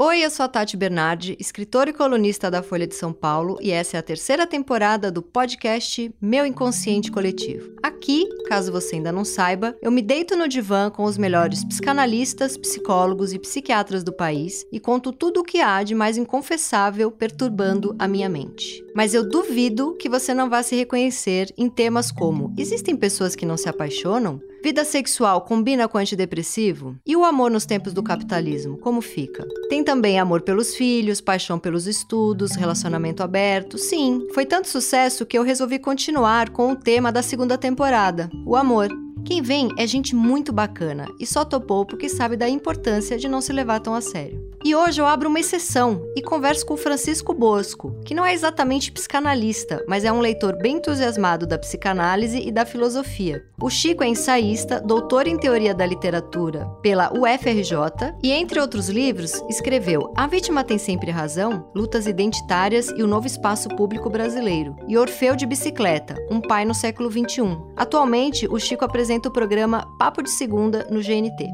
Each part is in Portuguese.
Oi, eu sou a Tati Bernardi, escritora e colunista da Folha de São Paulo, e essa é a terceira temporada do podcast Meu Inconsciente Coletivo. Aqui, caso você ainda não saiba, eu me deito no divã com os melhores psicanalistas, psicólogos e psiquiatras do país e conto tudo o que há de mais inconfessável perturbando a minha mente. Mas eu duvido que você não vá se reconhecer em temas como: existem pessoas que não se apaixonam? Vida sexual combina com antidepressivo? E o amor nos tempos do capitalismo, como fica? Tem também amor pelos filhos, paixão pelos estudos, relacionamento aberto. Sim, foi tanto sucesso que eu resolvi continuar com o tema da segunda temporada, o amor. Quem vem é gente muito bacana e só topou porque sabe da importância de não se levar tão a sério. E hoje eu abro uma exceção e converso com Francisco Bosco, que não é exatamente psicanalista, mas é um leitor bem entusiasmado da psicanálise e da filosofia. O Chico é ensaísta, doutor em teoria da literatura pela UFRJ e, entre outros livros, escreveu A Vítima Tem Sempre Razão, Lutas Identitárias e o Novo Espaço Público Brasileiro, e Orfeu de Bicicleta, Um Pai no Século XXI. Atualmente, o Chico apresenta o programa Papo de Segunda no GNT.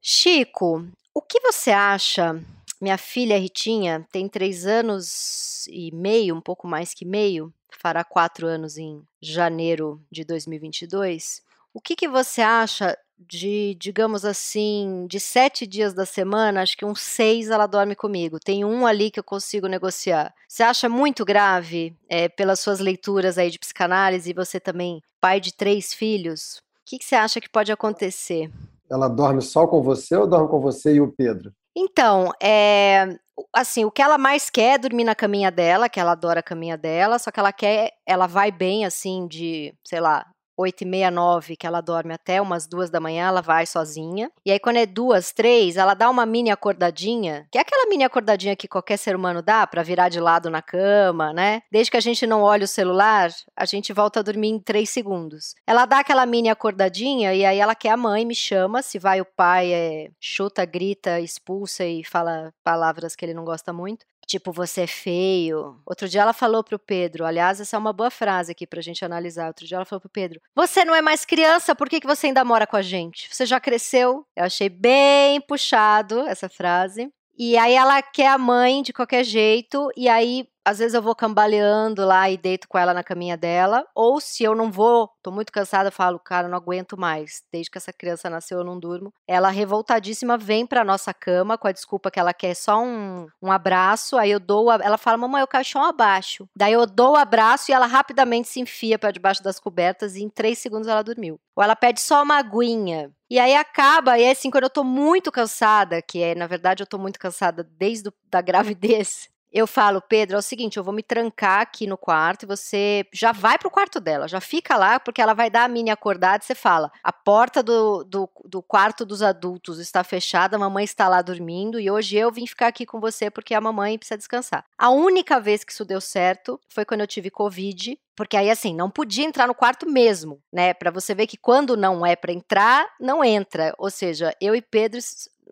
Chico, o que você acha? Minha filha Ritinha tem três anos e meio, um pouco mais que meio, fará quatro anos em janeiro de 2022. O que, que você acha de, digamos assim, de sete dias da semana, acho que uns seis ela dorme comigo. Tem um ali que eu consigo negociar. Você acha muito grave, é, pelas suas leituras aí de psicanálise, e você também, pai de três filhos? O que, que você acha que pode acontecer? Ela dorme só com você ou dorme com você e o Pedro? Então, é, assim, o que ela mais quer é dormir na caminha dela, que ela adora a caminha dela, só que ela quer, ela vai bem assim de, sei lá, 8 e meia, 9, que ela dorme até umas duas da manhã, ela vai sozinha. E aí, quando é duas, três, ela dá uma mini acordadinha, que é aquela mini acordadinha que qualquer ser humano dá para virar de lado na cama, né? Desde que a gente não olhe o celular, a gente volta a dormir em três segundos. Ela dá aquela mini acordadinha e aí ela quer a mãe, me chama. Se vai o pai, é, chuta, grita, expulsa e fala palavras que ele não gosta muito. Tipo, você é feio. Outro dia ela falou pro Pedro, aliás, essa é uma boa frase aqui pra gente analisar. Outro dia ela falou pro Pedro: Você não é mais criança, por que, que você ainda mora com a gente? Você já cresceu? Eu achei bem puxado essa frase. E aí ela quer a mãe de qualquer jeito, e aí às vezes eu vou cambaleando lá e deito com ela na caminha dela, ou se eu não vou, tô muito cansada, falo, cara, não aguento mais. Desde que essa criança nasceu, eu não durmo. Ela revoltadíssima vem pra nossa cama com a desculpa que ela quer só um, um abraço. Aí eu dou, a, ela fala, mamãe, o caixão abaixo. Daí eu dou o abraço e ela rapidamente se enfia para debaixo das cobertas e em três segundos ela dormiu. Ou ela pede só uma aguinha. E aí acaba, e é assim, quando eu tô muito cansada, que é, na verdade, eu tô muito cansada desde a gravidez, eu falo, Pedro, é o seguinte, eu vou me trancar aqui no quarto e você já vai pro quarto dela, já fica lá, porque ela vai dar a mini acordada e você fala, a porta do, do, do, quarto dos adultos está fechada, a mamãe está lá dormindo e hoje eu vim ficar aqui com você porque a mamãe precisa descansar. A única vez que isso deu certo foi quando eu tive Covid, porque aí assim, não podia entrar no quarto mesmo, né? Para você ver que quando não é para entrar, não entra. Ou seja, eu e Pedro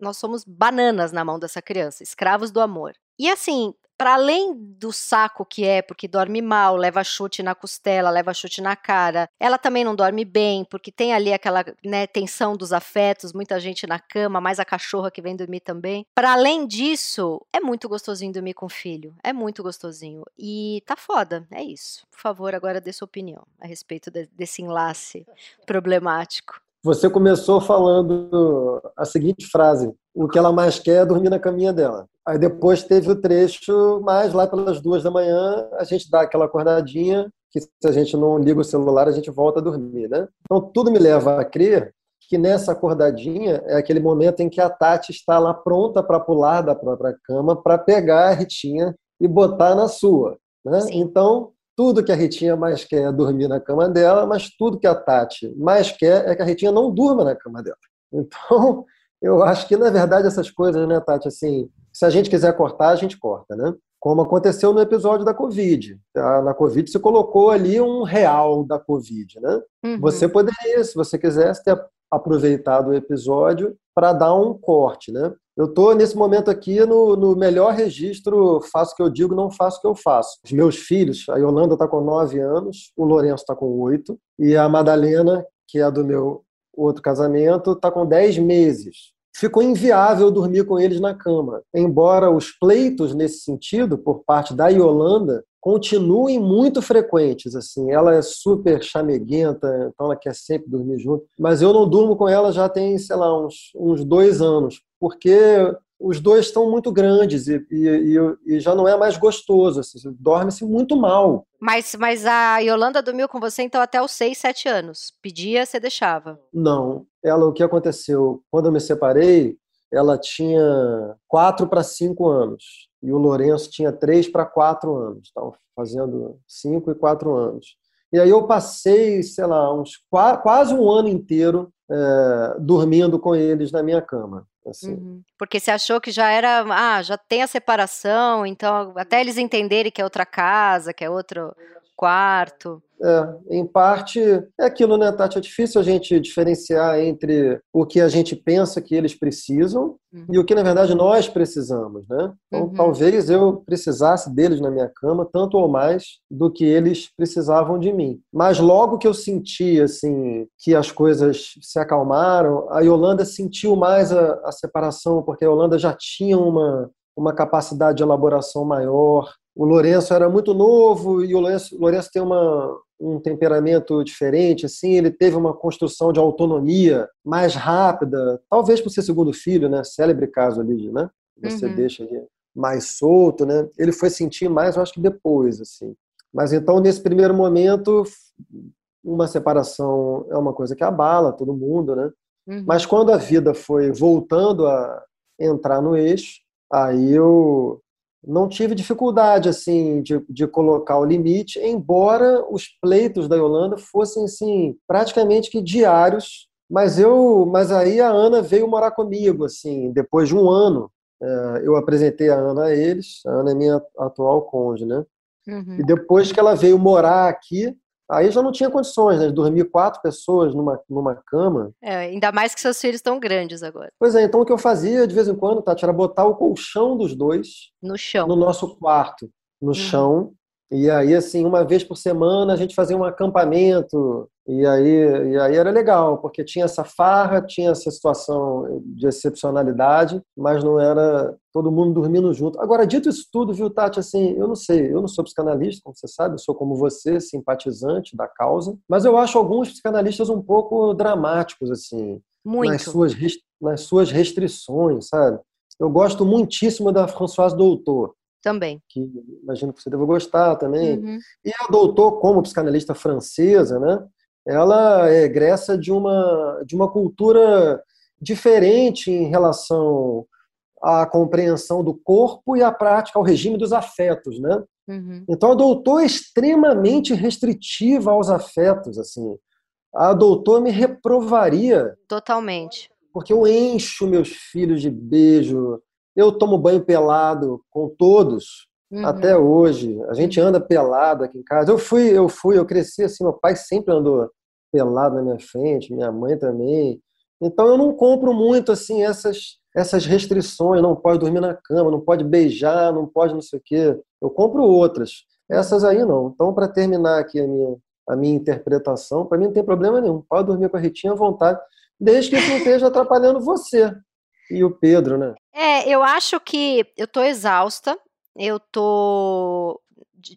nós somos bananas na mão dessa criança, escravos do amor. E assim, para além do saco que é, porque dorme mal, leva chute na costela, leva chute na cara, ela também não dorme bem, porque tem ali aquela né, tensão dos afetos, muita gente na cama, mais a cachorra que vem dormir também. Para além disso, é muito gostosinho dormir com filho, é muito gostosinho. E tá foda, é isso. Por favor, agora dê sua opinião a respeito de, desse enlace problemático. Você começou falando a seguinte frase: o que ela mais quer é dormir na caminha dela. Aí depois teve o trecho, mas lá pelas duas da manhã a gente dá aquela acordadinha, que se a gente não liga o celular a gente volta a dormir, né? Então tudo me leva a crer que nessa acordadinha é aquele momento em que a Tati está lá pronta para pular da própria cama para pegar a Ritinha e botar na sua. Né? Então, tudo que a Ritinha mais quer é dormir na cama dela, mas tudo que a Tati mais quer é que a Ritinha não durma na cama dela. Então, eu acho que, na verdade, essas coisas, né, Tati, assim, se a gente quiser cortar, a gente corta, né? Como aconteceu no episódio da Covid. Tá? Na Covid, você colocou ali um real da Covid, né? Uhum. Você poderia, se você quisesse, ter aproveitado o episódio para dar um corte, né? Eu estou nesse momento aqui no, no, melhor registro, faço o que eu digo, não faço o que eu faço. Os meus filhos, a Yolanda está com nove anos, o Lourenço está com oito, e a Madalena, que é do meu outro casamento, está com 10 meses. Ficou inviável dormir com eles na cama. Embora os pleitos nesse sentido, por parte da Yolanda, continuem muito frequentes. Assim, ela é super chameguenta, então ela quer sempre dormir junto. Mas eu não durmo com ela já tem, sei lá, uns, uns dois anos, porque os dois estão muito grandes e, e, e, já não é mais gostoso, assim, dorme-se muito mal. Mas, mas a Yolanda dormiu com você então até os 6, 7 anos? Pedia, você deixava? Não. Ela, o que aconteceu? Quando eu me separei, ela tinha 4 para 5 anos e o Lourenço tinha 3 para 4 anos, estavam fazendo 5 e 4 anos. E aí eu passei, sei lá, uns quase um ano inteiro é, dormindo com eles na minha cama. Assim. Uhum. Porque você achou que já era, ah, já tem a separação, então até eles entenderem que é outra casa, que é outro quarto. É, em parte é aquilo, né, Tati? É difícil a gente diferenciar entre o que a gente pensa que eles precisam uhum. e o que, na verdade, nós precisamos, né? Então, uhum. talvez eu precisasse deles na minha cama, tanto ou mais do que eles precisavam de mim. Mas logo que eu senti, assim, que as coisas se acalmaram, a Yolanda sentiu mais a, a separação, porque a Yolanda já tinha uma, uma capacidade de elaboração maior, o Lourenço era muito novo e o Lourenço, o Lourenço tem uma, um temperamento diferente, assim, ele teve uma construção de autonomia mais rápida, talvez por ser segundo filho, né? Célebre caso ali, né? Você uhum. deixa ele mais solto, né? Ele foi sentir mais, eu acho que depois, assim. Mas então, nesse primeiro momento, uma separação é uma coisa que abala todo mundo, né? Uhum. Mas quando a vida foi voltando a entrar no eixo, aí eu não tive dificuldade assim de, de colocar o limite, embora os pleitos da Yolanda fossem assim praticamente que diários. Mas eu, mas aí a Ana veio morar comigo assim depois de um ano. É, eu apresentei a Ana a eles. A Ana é minha atual cônjuge, né? Uhum. E depois que ela veio morar aqui, Aí já não tinha condições, né? De dormir quatro pessoas numa, numa cama. É, ainda mais que seus filhos estão grandes agora. Pois é, então o que eu fazia de vez em quando, Tati, era botar o colchão dos dois no chão. No nosso quarto, no uhum. chão. E aí, assim, uma vez por semana a gente fazia um acampamento. E aí, e aí era legal, porque tinha essa farra, tinha essa situação de excepcionalidade, mas não era todo mundo dormindo junto. Agora, dito isso tudo, viu, Tati, assim, eu não sei, eu não sou psicanalista, como você sabe, eu sou como você, simpatizante da causa, mas eu acho alguns psicanalistas um pouco dramáticos, assim, Muito. Nas, suas, nas suas restrições, sabe? Eu gosto muitíssimo da Françoise Doutor. Também. Que imagino que você deve gostar também. Uhum. E a doutor, como psicanalista francesa, né? Ela é egressa de uma, de uma cultura diferente em relação à compreensão do corpo e à prática, ao regime dos afetos, né? Uhum. Então a doutor é extremamente restritiva aos afetos, assim. A doutor me reprovaria. Totalmente. Porque eu encho meus filhos de beijo, eu tomo banho pelado com todos uhum. até hoje. A gente anda pelado aqui em casa. Eu fui, eu fui, eu cresci assim, meu pai sempre andou pelado na minha frente, minha mãe também. Então eu não compro muito assim essas essas restrições, não pode dormir na cama, não pode beijar, não pode não sei o quê. Eu compro outras. Essas aí não. Então para terminar aqui a minha a minha interpretação, para mim não tem problema nenhum. Pode dormir com a Ritinha à vontade, desde que isso não esteja atrapalhando você e o Pedro, né? É, eu acho que eu tô exausta, eu tô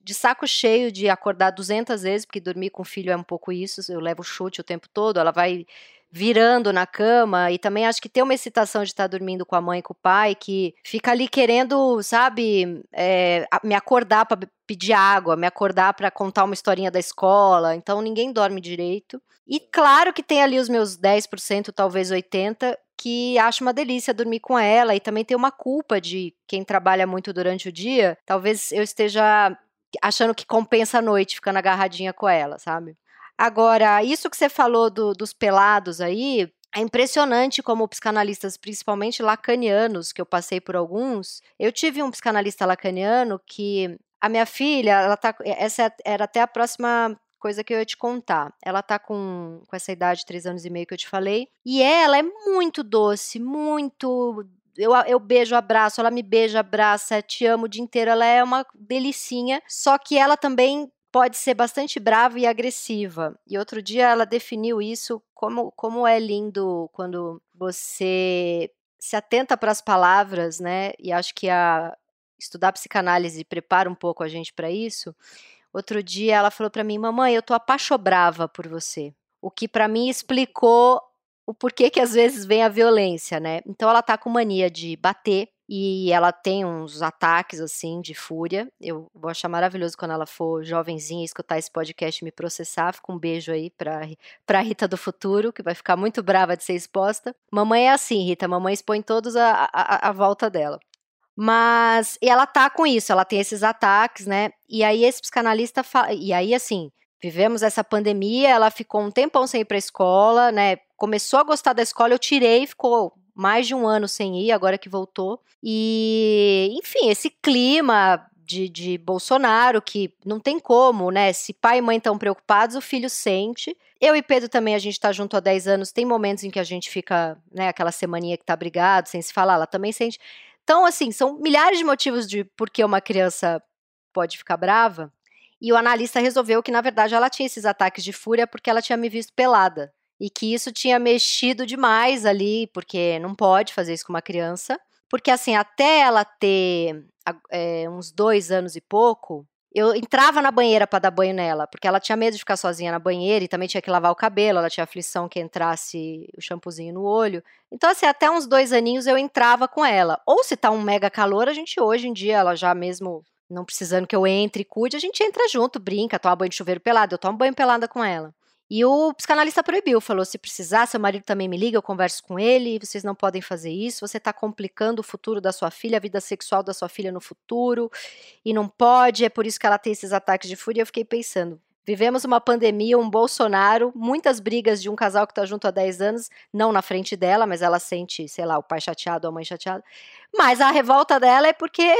de saco cheio de acordar 200 vezes, porque dormir com o filho é um pouco isso, eu levo chute o tempo todo, ela vai virando na cama e também acho que tem uma excitação de estar dormindo com a mãe e com o pai que fica ali querendo, sabe, é, me acordar para pedir água, me acordar para contar uma historinha da escola, então ninguém dorme direito. E claro que tem ali os meus 10%, talvez 80%, que acho uma delícia dormir com ela e também tem uma culpa de quem trabalha muito durante o dia, talvez eu esteja achando que compensa a noite ficando agarradinha com ela, sabe? Agora, isso que você falou do, dos pelados aí, é impressionante como psicanalistas, principalmente lacanianos, que eu passei por alguns. Eu tive um psicanalista lacaniano que a minha filha, ela tá, essa era até a próxima coisa que eu ia te contar. Ela tá com, com essa idade, três anos e meio que eu te falei, e ela é muito doce, muito eu, eu beijo, abraço, ela me beija, abraça, te amo o dia inteiro, ela é uma delicinha, só que ela também pode ser bastante brava e agressiva. E outro dia ela definiu isso como, como é lindo quando você se atenta para as palavras, né? E acho que a estudar psicanálise prepara um pouco a gente para isso. Outro dia ela falou para mim: "Mamãe, eu tô apaixonada por você". O que para mim explicou o porquê que às vezes vem a violência, né? Então ela tá com mania de bater e ela tem uns ataques assim de fúria. Eu vou achar maravilhoso quando ela for jovenzinha escutar esse podcast e me processar. Fica um beijo aí pra, pra Rita do futuro, que vai ficar muito brava de ser exposta. Mamãe é assim, Rita, mamãe expõe todos a, a, a volta dela. Mas e ela tá com isso, ela tem esses ataques, né? E aí esse psicanalista fala, e aí assim, vivemos essa pandemia, ela ficou um tempão sem ir pra escola, né? Começou a gostar da escola, eu tirei, ficou mais de um ano sem ir, agora que voltou. E, enfim, esse clima de, de Bolsonaro, que não tem como, né? Se pai e mãe estão preocupados, o filho sente. Eu e Pedro também, a gente está junto há 10 anos, tem momentos em que a gente fica, né, aquela semaninha que tá brigado, sem se falar, ela também sente. Então, assim, são milhares de motivos de por que uma criança pode ficar brava. E o analista resolveu que, na verdade, ela tinha esses ataques de fúria porque ela tinha me visto pelada e que isso tinha mexido demais ali, porque não pode fazer isso com uma criança. Porque, assim, até ela ter é, uns dois anos e pouco, eu entrava na banheira para dar banho nela, porque ela tinha medo de ficar sozinha na banheira e também tinha que lavar o cabelo, ela tinha aflição que entrasse o shampoozinho no olho. Então, assim, até uns dois aninhos eu entrava com ela. Ou se tá um mega calor, a gente hoje em dia, ela já mesmo não precisando que eu entre e cuide, a gente entra junto, brinca, toma banho de chuveiro pelado, eu tomo banho pelada com ela. E o psicanalista proibiu, falou: se precisar, seu marido também me liga, eu converso com ele, vocês não podem fazer isso, você está complicando o futuro da sua filha, a vida sexual da sua filha no futuro, e não pode, é por isso que ela tem esses ataques de fúria. Eu fiquei pensando. Vivemos uma pandemia, um Bolsonaro, muitas brigas de um casal que está junto há 10 anos, não na frente dela, mas ela sente, sei lá, o pai chateado, a mãe chateada. Mas a revolta dela é porque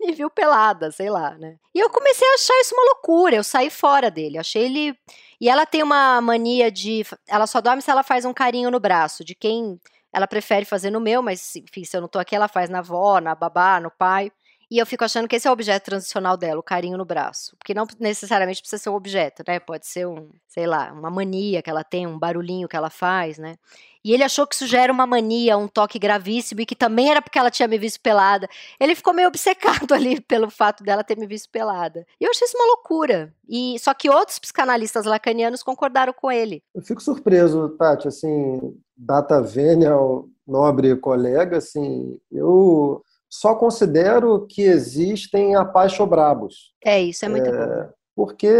me viu pelada, sei lá, né? E eu comecei a achar isso uma loucura, eu saí fora dele, achei ele. E ela tem uma mania de. Ela só dorme se ela faz um carinho no braço, de quem ela prefere fazer no meu, mas enfim, se eu não tô aqui, ela faz na avó, na babá, no pai. E eu fico achando que esse é o objeto transicional dela, o carinho no braço. Porque não necessariamente precisa ser um objeto, né? Pode ser um, sei lá, uma mania que ela tem, um barulhinho que ela faz, né? E ele achou que isso já era uma mania, um toque gravíssimo, e que também era porque ela tinha me visto pelada. Ele ficou meio obcecado ali pelo fato dela ter me visto pelada. E eu achei isso uma loucura. E só que outros psicanalistas lacanianos concordaram com ele. Eu fico surpreso, Tati, assim, data venial, nobre colega, assim, eu só considero que existem apaixobrabos. É, isso é muito é, bom. Porque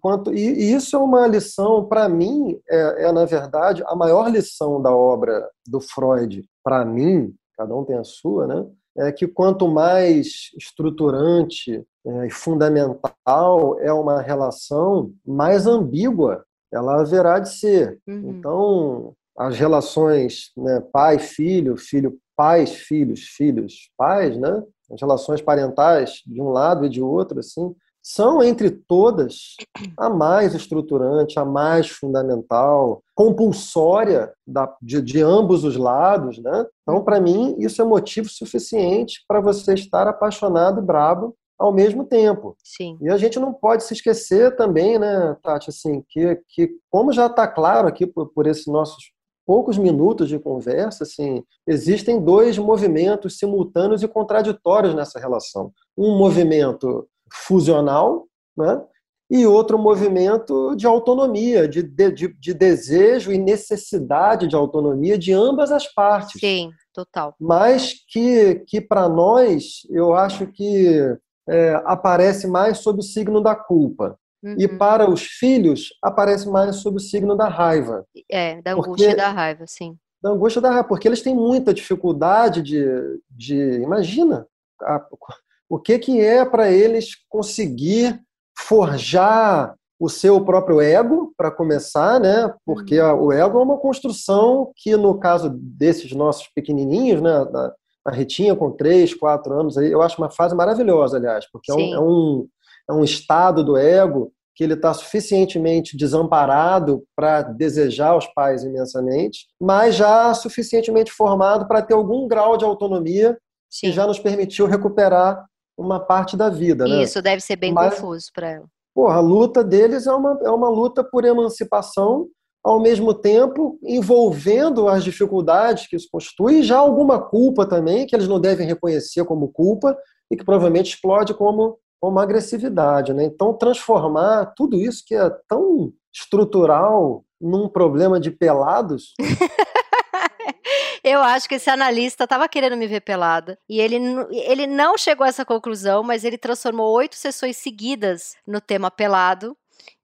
quanto e, isso é uma lição para mim é, é, na verdade a maior lição da obra do Freud para mim, cada um tem a sua, né? É que quanto mais estruturante é, e fundamental é uma relação, mais ambígua ela haverá de ser. Uhum. Então, as relações né, pai-filho, filho pais, filhos, filhos, pais, né? As relações parentais de um lado e de outro, assim, são entre todas a mais estruturante, a mais fundamental, compulsória da, de, de ambos os lados, né? Então, para mim, isso é motivo suficiente para você estar apaixonado e brabo ao mesmo tempo. Sim. E a gente não pode se esquecer também, né, Tati, assim, que, que como já está claro aqui por, por esses nossos poucos minutos de conversa, assim, existem dois movimentos simultâneos e contraditórios nessa relação. Um movimento fusional, né? e outro movimento de autonomia, de, de, de, desejo e necessidade de autonomia de ambas as partes. Sim, total. Mas que, que para nós, eu acho que é, aparece mais sob o signo da culpa. Uhum. E para os filhos, aparece mais sob o signo da raiva. É, da angústia porque, e da raiva, sim. Da angústia e da raiva, porque eles têm muita dificuldade de. de imagina a, o que, que é para eles conseguir forjar o seu próprio ego, para começar, né? Porque uhum. o ego é uma construção que, no caso desses nossos pequenininhos, né? Da, a Ritinha com 3, 4 anos, eu acho uma fase maravilhosa, aliás, porque é um, é um, é um estado do ego que ele está suficientemente desamparado para desejar os pais imensamente, mas já suficientemente formado para ter algum grau de autonomia Sim. que já nos permitiu recuperar uma parte da vida. Né? Isso deve ser bem mas, confuso para ela. porra, a luta deles é uma, é uma luta por emancipação, ao mesmo tempo envolvendo as dificuldades que isso constitui e já alguma culpa também, que eles não devem reconhecer como culpa e que provavelmente explode como, como agressividade. Né? Então, transformar tudo isso que é tão estrutural num problema de pelados. Eu acho que esse analista estava querendo me ver pelada. E ele, ele não chegou a essa conclusão, mas ele transformou oito sessões seguidas no tema pelado.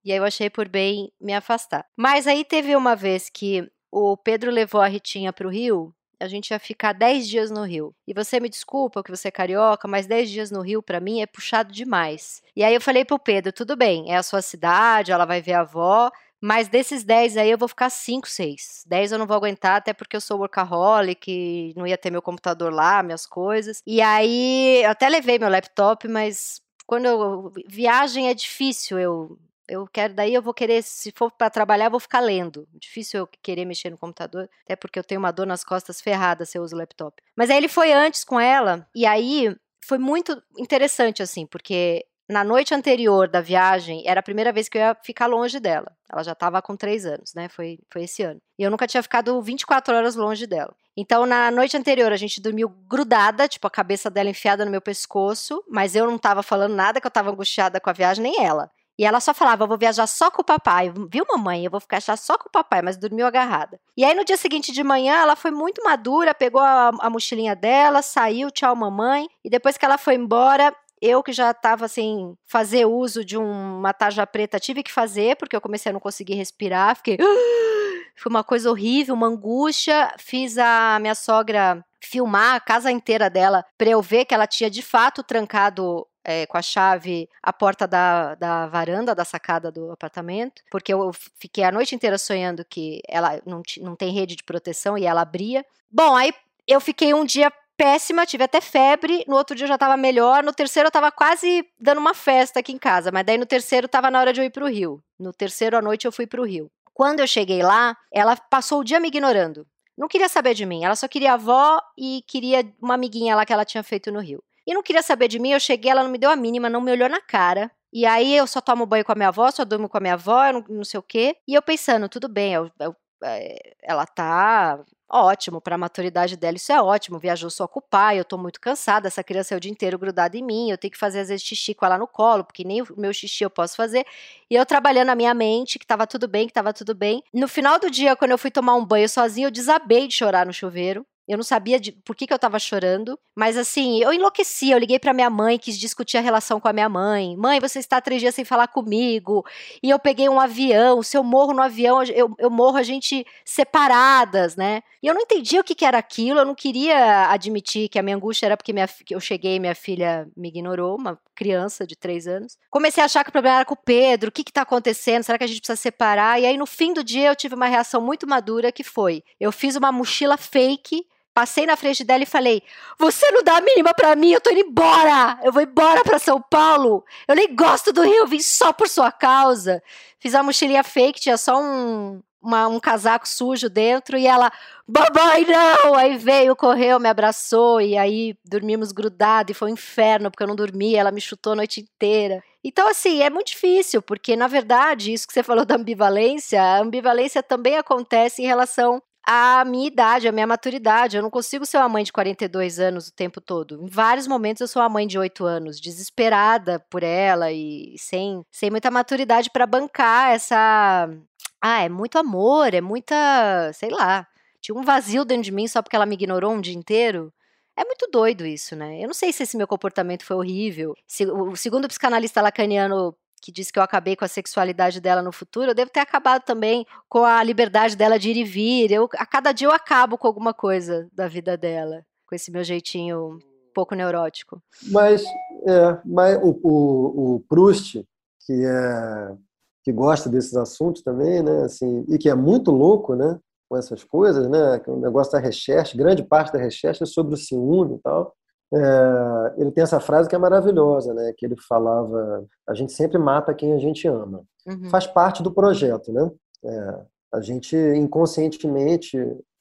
E aí eu achei por bem me afastar. Mas aí teve uma vez que o Pedro levou a Ritinha para o Rio a gente ia ficar 10 dias no Rio. E você me desculpa que você é carioca, mas 10 dias no Rio para mim é puxado demais. E aí eu falei pro Pedro, tudo bem, é a sua cidade, ela vai ver a avó, mas desses 10 aí eu vou ficar 5, 6. 10 eu não vou aguentar, até porque eu sou workaholic, não ia ter meu computador lá, minhas coisas. E aí eu até levei meu laptop, mas quando eu viagem é difícil eu eu quero, daí eu vou querer, se for para trabalhar, eu vou ficar lendo. Difícil eu querer mexer no computador, até porque eu tenho uma dor nas costas ferrada se eu uso o laptop. Mas aí ele foi antes com ela, e aí foi muito interessante, assim, porque na noite anterior da viagem, era a primeira vez que eu ia ficar longe dela. Ela já estava com três anos, né? Foi, foi esse ano. E eu nunca tinha ficado 24 horas longe dela. Então, na noite anterior, a gente dormiu grudada, tipo, a cabeça dela enfiada no meu pescoço, mas eu não estava falando nada, que eu estava angustiada com a viagem, nem ela. E ela só falava: eu vou viajar só com o papai. Viu, mamãe? Eu vou ficar só com o papai, mas dormiu agarrada. E aí, no dia seguinte de manhã, ela foi muito madura, pegou a, a mochilinha dela, saiu, tchau, mamãe. E depois que ela foi embora, eu que já estava assim, fazer uso de uma tarja preta, tive que fazer, porque eu comecei a não conseguir respirar, fiquei. Foi uma coisa horrível, uma angústia. Fiz a minha sogra filmar a casa inteira dela para eu ver que ela tinha de fato trancado é, com a chave a porta da, da varanda, da sacada do apartamento, porque eu fiquei a noite inteira sonhando que ela não, não tem rede de proteção e ela abria. Bom, aí eu fiquei um dia péssima, tive até febre, no outro dia eu já tava melhor, no terceiro eu tava quase dando uma festa aqui em casa, mas daí no terceiro tava na hora de eu ir pro Rio. No terceiro à noite eu fui pro Rio. Quando eu cheguei lá, ela passou o dia me ignorando. Não queria saber de mim, ela só queria a avó e queria uma amiguinha lá que ela tinha feito no Rio. E não queria saber de mim, eu cheguei, ela não me deu a mínima, não me olhou na cara. E aí eu só tomo banho com a minha avó, só durmo com a minha avó, não, não sei o quê. E eu pensando, tudo bem, eu, eu, é, ela tá ótimo, para a maturidade dela isso é ótimo, viajou só com o pai, eu tô muito cansada, essa criança é o dia inteiro grudada em mim, eu tenho que fazer às vezes xixi com ela no colo, porque nem o meu xixi eu posso fazer, e eu trabalhando a minha mente, que tava tudo bem, que tava tudo bem. No final do dia, quando eu fui tomar um banho sozinha, eu desabei de chorar no chuveiro, eu não sabia de, por que, que eu tava chorando, mas assim, eu enlouqueci. Eu liguei para minha mãe, quis discutir a relação com a minha mãe. Mãe, você está três dias sem falar comigo. E eu peguei um avião. Se eu morro no avião, eu, eu morro a gente separadas, né? E eu não entendia o que, que era aquilo. Eu não queria admitir que a minha angústia era porque minha, que eu cheguei e minha filha me ignorou, uma criança de três anos. Comecei a achar que o problema era com o Pedro. O que está acontecendo? Será que a gente precisa separar? E aí, no fim do dia, eu tive uma reação muito madura que foi: eu fiz uma mochila fake Passei na frente dela e falei: Você não dá a mínima para mim, eu tô indo embora! Eu vou embora para São Paulo! Eu nem gosto do Rio, eu vim só por sua causa. Fiz a mochilinha fake, tinha só um, uma, um casaco sujo dentro e ela, babai não! Aí veio, correu, me abraçou e aí dormimos grudados e foi um inferno porque eu não dormia, ela me chutou a noite inteira. Então, assim, é muito difícil, porque na verdade, isso que você falou da ambivalência, a ambivalência também acontece em relação a minha idade, a minha maturidade. Eu não consigo ser uma mãe de 42 anos o tempo todo. Em vários momentos eu sou uma mãe de 8 anos, desesperada por ela e sem, sem muita maturidade para bancar essa. Ah, é muito amor, é muita. sei lá. Tinha um vazio dentro de mim só porque ela me ignorou um dia inteiro. É muito doido isso, né? Eu não sei se esse meu comportamento foi horrível. Se, o segundo psicanalista lacaniano que disse que eu acabei com a sexualidade dela no futuro, eu devo ter acabado também com a liberdade dela de ir e vir. Eu, a cada dia eu acabo com alguma coisa da vida dela, com esse meu jeitinho pouco neurótico. Mas, é, mas o, o, o Proust, que é que gosta desses assuntos também, né, assim, e que é muito louco, né, com essas coisas, né, o negócio da recherche, grande parte da recherche é sobre o ciúme e tal. É, ele tem essa frase que é maravilhosa, né? Que ele falava: a gente sempre mata quem a gente ama. Uhum. Faz parte do projeto, né? É, a gente inconscientemente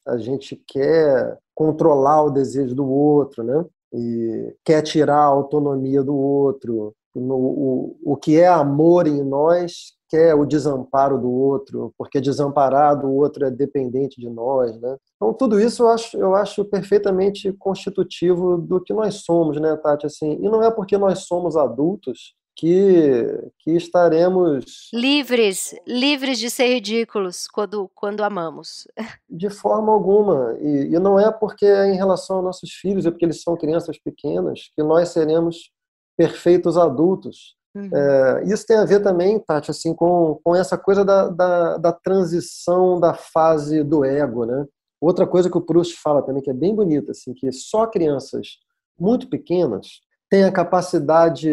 a gente quer controlar o desejo do outro, né? E quer tirar a autonomia do outro no, o, o que é amor em nós quer o desamparo do outro, porque desamparado o outro é dependente de nós, né? Então tudo isso eu acho, eu acho perfeitamente constitutivo do que nós somos, né, Tati? Assim, e não é porque nós somos adultos que, que estaremos livres, livres de ser ridículos quando, quando amamos. De forma alguma. E, e não é porque é em relação aos nossos filhos, é porque eles são crianças pequenas, que nós seremos perfeitos adultos. Uhum. É, isso tem a ver também, Tati, assim, com, com essa coisa da, da, da, transição da fase do ego, né? Outra coisa que o Proust fala também, que é bem bonita, assim, que só crianças muito pequenas têm a capacidade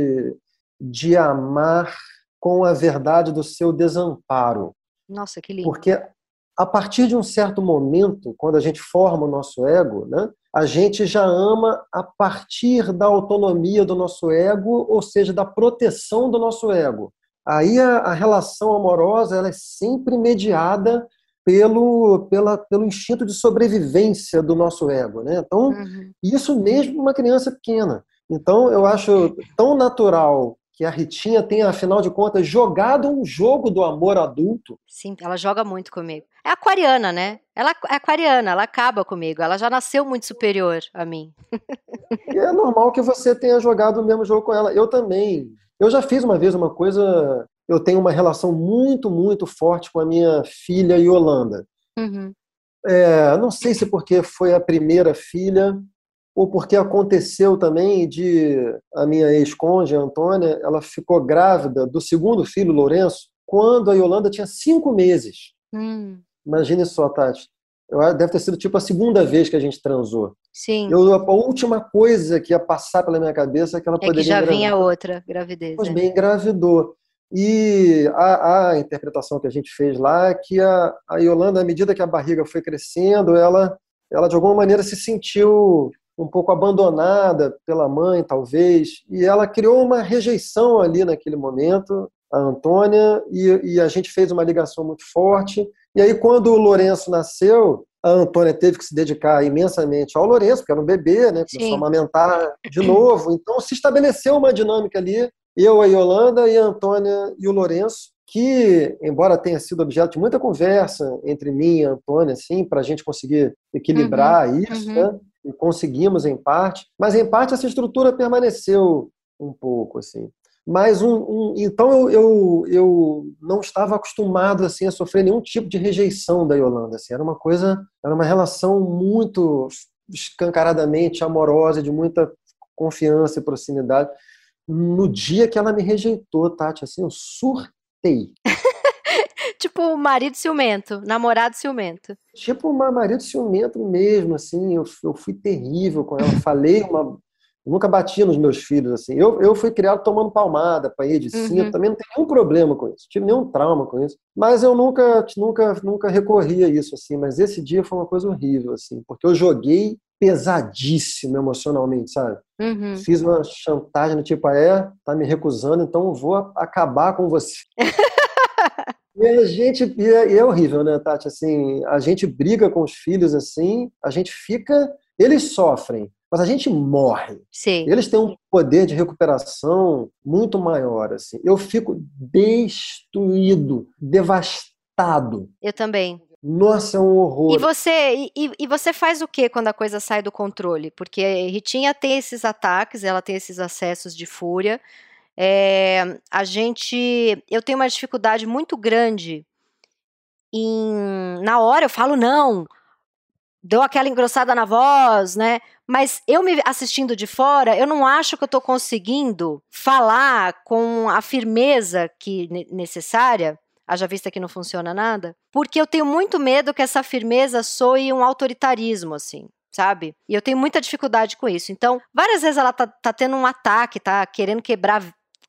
de amar com a verdade do seu desamparo. Nossa, que lindo. Porque a partir de um certo momento, quando a gente forma o nosso ego, né, a gente já ama a partir da autonomia do nosso ego, ou seja, da proteção do nosso ego. Aí a, a relação amorosa ela é sempre mediada pelo, pela, pelo instinto de sobrevivência do nosso ego. Né? Então, uhum. isso mesmo uma criança pequena. Então, eu acho tão natural que a Ritinha tenha, afinal de contas, jogado um jogo do amor adulto. Sim, ela joga muito comigo. É aquariana, né? Ela é aquariana, ela acaba comigo. Ela já nasceu muito superior a mim. E é normal que você tenha jogado o mesmo jogo com ela. Eu também. Eu já fiz uma vez uma coisa. Eu tenho uma relação muito, muito forte com a minha filha Yolanda. Uhum. É, não sei se porque foi a primeira filha, ou porque aconteceu também de a minha ex-conge, Antônia, ela ficou grávida do segundo filho, Lourenço, quando a Yolanda tinha cinco meses. Hum. Imagine só, Tati. Deve ter sido tipo a segunda vez que a gente transou. Sim. Eu, a última coisa que ia passar pela minha cabeça é que ela poderia. É que já vinha outra gravidez. Pois é. bem, engravidou. E a, a, interpretação que a gente fez lá é que a, a Yolanda, à medida que a barriga foi crescendo, ela, ela de alguma maneira se sentiu um pouco abandonada pela mãe, talvez, e ela criou uma rejeição ali naquele momento, a Antônia, e, e, a gente fez uma ligação muito forte. E aí, quando o Lourenço nasceu, a Antônia teve que se dedicar imensamente ao Lourenço, porque era um bebê, né? Começou Sim. a amamentar de novo. Então, se estabeleceu uma dinâmica ali, eu, a Yolanda, e a Antônia e o Lourenço, que, embora tenha sido objeto de muita conversa entre mim e a Antônia, assim, para a gente conseguir equilibrar uhum, isso, uhum. né? E conseguimos em parte, mas em parte essa estrutura permaneceu um pouco assim. Mas um, um então eu, eu, eu não estava acostumado assim a sofrer nenhum tipo de rejeição da Yolanda. Assim, era uma coisa, era uma relação muito escancaradamente amorosa, de muita confiança e proximidade. No dia que ela me rejeitou, Tati, assim, eu surtei. Tipo marido ciumento, namorado ciumento. Tipo uma marido ciumento mesmo, assim. Eu, eu fui terrível com ela. Falei uma. Eu nunca bati nos meus filhos, assim. Eu, eu fui criado tomando palmada, apanhei de cinto, uhum. também não tenho nenhum problema com isso, tive nenhum trauma com isso. Mas eu nunca, nunca, nunca recorri a isso, assim. Mas esse dia foi uma coisa horrível, assim, porque eu joguei pesadíssimo emocionalmente, sabe? Uhum. Fiz uma chantagem no tipo, ah, é, tá me recusando, então eu vou acabar com você. E a gente, e é, e é, horrível, né, Tati? Assim, a gente briga com os filhos assim, a gente fica, eles sofrem, mas a gente morre. Sim. Eles têm um poder de recuperação muito maior, assim. Eu fico destruído, devastado. Eu também. Nossa, é um horror. E você, e, e, você faz o que quando a coisa sai do controle? Porque a Ritinha tem esses ataques, ela tem esses acessos de fúria, é, a gente. Eu tenho uma dificuldade muito grande em. Na hora eu falo não, deu aquela engrossada na voz, né? Mas eu me assistindo de fora, eu não acho que eu estou conseguindo falar com a firmeza que necessária, haja vista que não funciona nada, porque eu tenho muito medo que essa firmeza soe um autoritarismo, assim sabe? E eu tenho muita dificuldade com isso. Então, várias vezes ela tá, tá tendo um ataque, tá querendo quebrar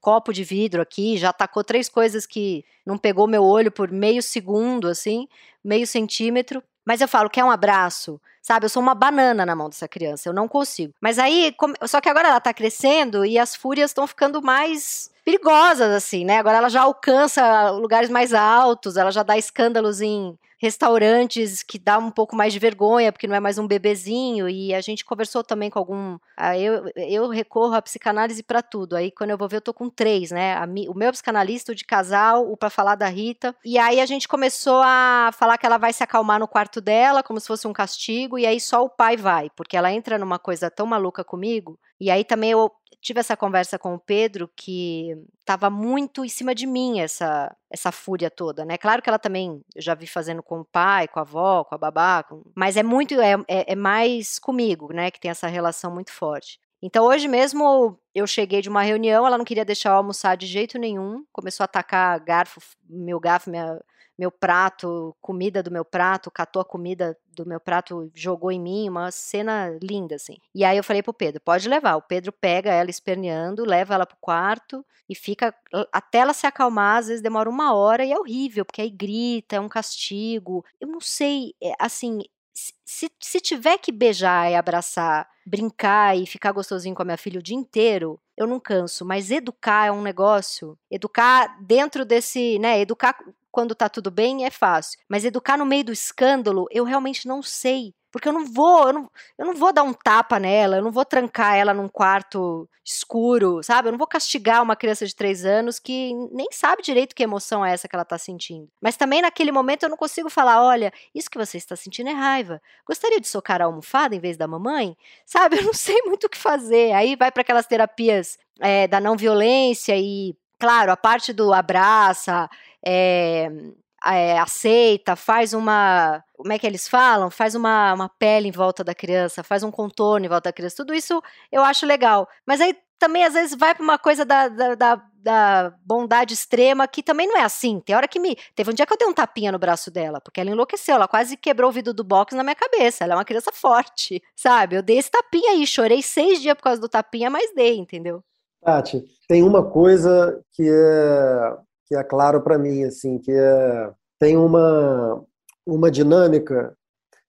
copo de vidro aqui, já tacou três coisas que não pegou meu olho por meio segundo, assim, meio centímetro. Mas eu falo, quer um abraço? Sabe, eu sou uma banana na mão dessa criança, eu não consigo. Mas aí, só que agora ela tá crescendo e as fúrias estão ficando mais perigosas, assim, né? Agora ela já alcança lugares mais altos, ela já dá escândalos em restaurantes que dá um pouco mais de vergonha, porque não é mais um bebezinho, e a gente conversou também com algum. Ah, eu, eu recorro à psicanálise para tudo. Aí quando eu vou ver, eu tô com três, né? A, o meu psicanalista, o de casal, o para falar da Rita. E aí a gente começou a falar que ela vai se acalmar no quarto dela, como se fosse um castigo, e aí só o pai vai, porque ela entra numa coisa tão maluca comigo. E aí também eu tive essa conversa com o Pedro que estava muito em cima de mim essa essa fúria toda, né? Claro que ela também eu já vi fazendo com o pai, com a avó, com a babá, com, mas é muito é, é, é mais comigo, né? Que tem essa relação muito forte. Então hoje mesmo eu cheguei de uma reunião, ela não queria deixar eu almoçar de jeito nenhum, começou a atacar garfo, meu garfo, minha meu prato, comida do meu prato, catou a comida do meu prato, jogou em mim, uma cena linda, assim. E aí eu falei pro Pedro, pode levar. O Pedro pega ela esperneando, leva ela pro quarto e fica até ela se acalmar, às vezes demora uma hora e é horrível, porque aí grita, é um castigo. Eu não sei, é, assim, se, se tiver que beijar e abraçar, brincar e ficar gostosinho com a minha filha o dia inteiro, eu não canso. Mas educar é um negócio. Educar dentro desse, né? Educar quando tá tudo bem é fácil. Mas educar no meio do escândalo, eu realmente não sei. Porque eu não vou, eu não, eu não vou dar um tapa nela, eu não vou trancar ela num quarto escuro, sabe? Eu não vou castigar uma criança de três anos que nem sabe direito que emoção é essa que ela tá sentindo. Mas também naquele momento eu não consigo falar: olha, isso que você está sentindo é raiva. Gostaria de socar a almofada em vez da mamãe? Sabe? Eu não sei muito o que fazer. Aí vai para aquelas terapias é, da não violência e Claro, a parte do abraça, é, é, aceita, faz uma. Como é que eles falam? Faz uma, uma pele em volta da criança, faz um contorno em volta da criança. Tudo isso eu acho legal. Mas aí também, às vezes, vai para uma coisa da, da, da, da, bondade extrema, que também não é assim. Tem hora que me. Teve um dia que eu dei um tapinha no braço dela, porque ela enlouqueceu, ela quase quebrou o vidro do box na minha cabeça. Ela é uma criança forte, sabe? Eu dei esse tapinha aí, chorei seis dias por causa do tapinha, mas dei, entendeu? Tati, tem uma coisa que é, que é claro para mim, assim, que é, tem uma, uma dinâmica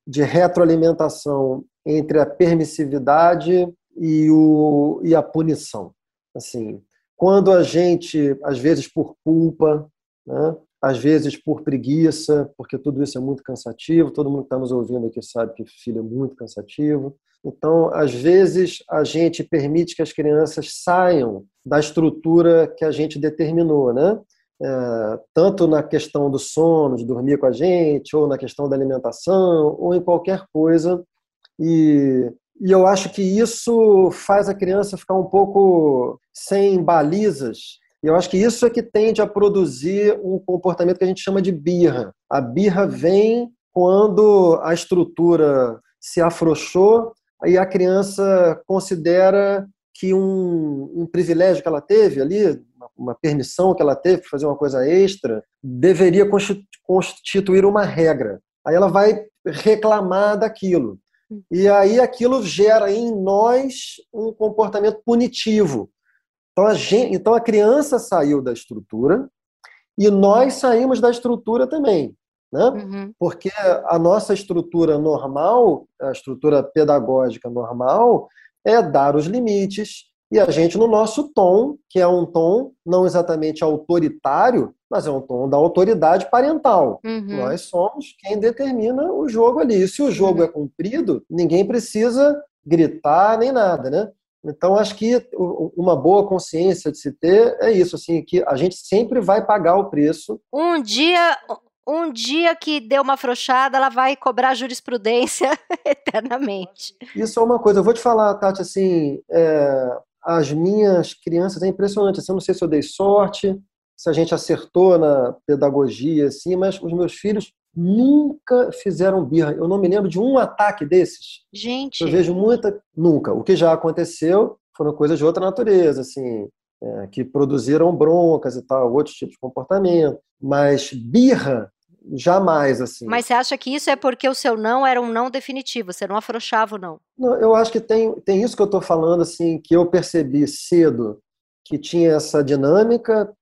de retroalimentação entre a permissividade e, o, e a punição. Assim, quando a gente, às vezes por culpa, né, às vezes por preguiça, porque tudo isso é muito cansativo, todo mundo que está nos ouvindo aqui sabe que filho é muito cansativo. Então, às vezes, a gente permite que as crianças saiam da estrutura que a gente determinou, né? É, tanto na questão do sono, de dormir com a gente, ou na questão da alimentação, ou em qualquer coisa. E, e eu acho que isso faz a criança ficar um pouco sem balizas e eu acho que isso é que tende a produzir um comportamento que a gente chama de birra. A birra vem quando a estrutura se afrouxou e a criança considera que um, um privilégio que ela teve ali, uma permissão que ela teve para fazer uma coisa extra, deveria constituir uma regra. Aí ela vai reclamar daquilo. E aí aquilo gera em nós um comportamento punitivo. Então a, gente, então a criança saiu da estrutura e nós saímos da estrutura também. Né? Uhum. Porque a nossa estrutura normal, a estrutura pedagógica normal, é dar os limites e a gente no nosso tom, que é um tom não exatamente autoritário, mas é um tom da autoridade parental. Uhum. Nós somos quem determina o jogo ali. E se o jogo uhum. é cumprido, ninguém precisa gritar nem nada, né? Então, acho que uma boa consciência de se ter é isso, assim, que a gente sempre vai pagar o preço. Um dia, um dia que deu uma afrouxada, ela vai cobrar jurisprudência eternamente. Isso é uma coisa. Eu vou te falar, Tati, assim, é, as minhas crianças é impressionante. Assim, eu não sei se eu dei sorte, se a gente acertou na pedagogia, assim, mas os meus filhos nunca fizeram birra. Eu não me lembro de um ataque desses. Gente. Eu vejo muita. Nunca. O que já aconteceu foram coisas de outra natureza, assim, é, que produziram broncas e tal, outros tipos de comportamento. Mas birra, jamais, assim. Mas você acha que isso é porque o seu não era um não definitivo, você não afrouxava o não? Não, eu acho que tem, tem isso que eu estou falando, assim, que eu percebi cedo, que tinha essa dinâmica,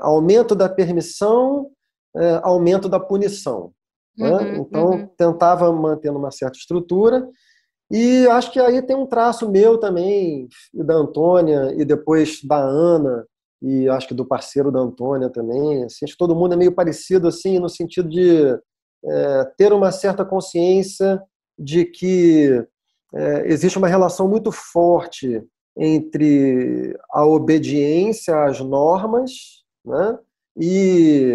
aumento da permissão, é, aumento da punição. Né? Uhum, então, uhum. tentava manter uma certa estrutura. E acho que aí tem um traço meu também, da Antônia, e depois da Ana, e acho que do parceiro da Antônia também. Assim, acho que todo mundo é meio parecido assim no sentido de é, ter uma certa consciência de que é, existe uma relação muito forte entre a obediência às normas né, e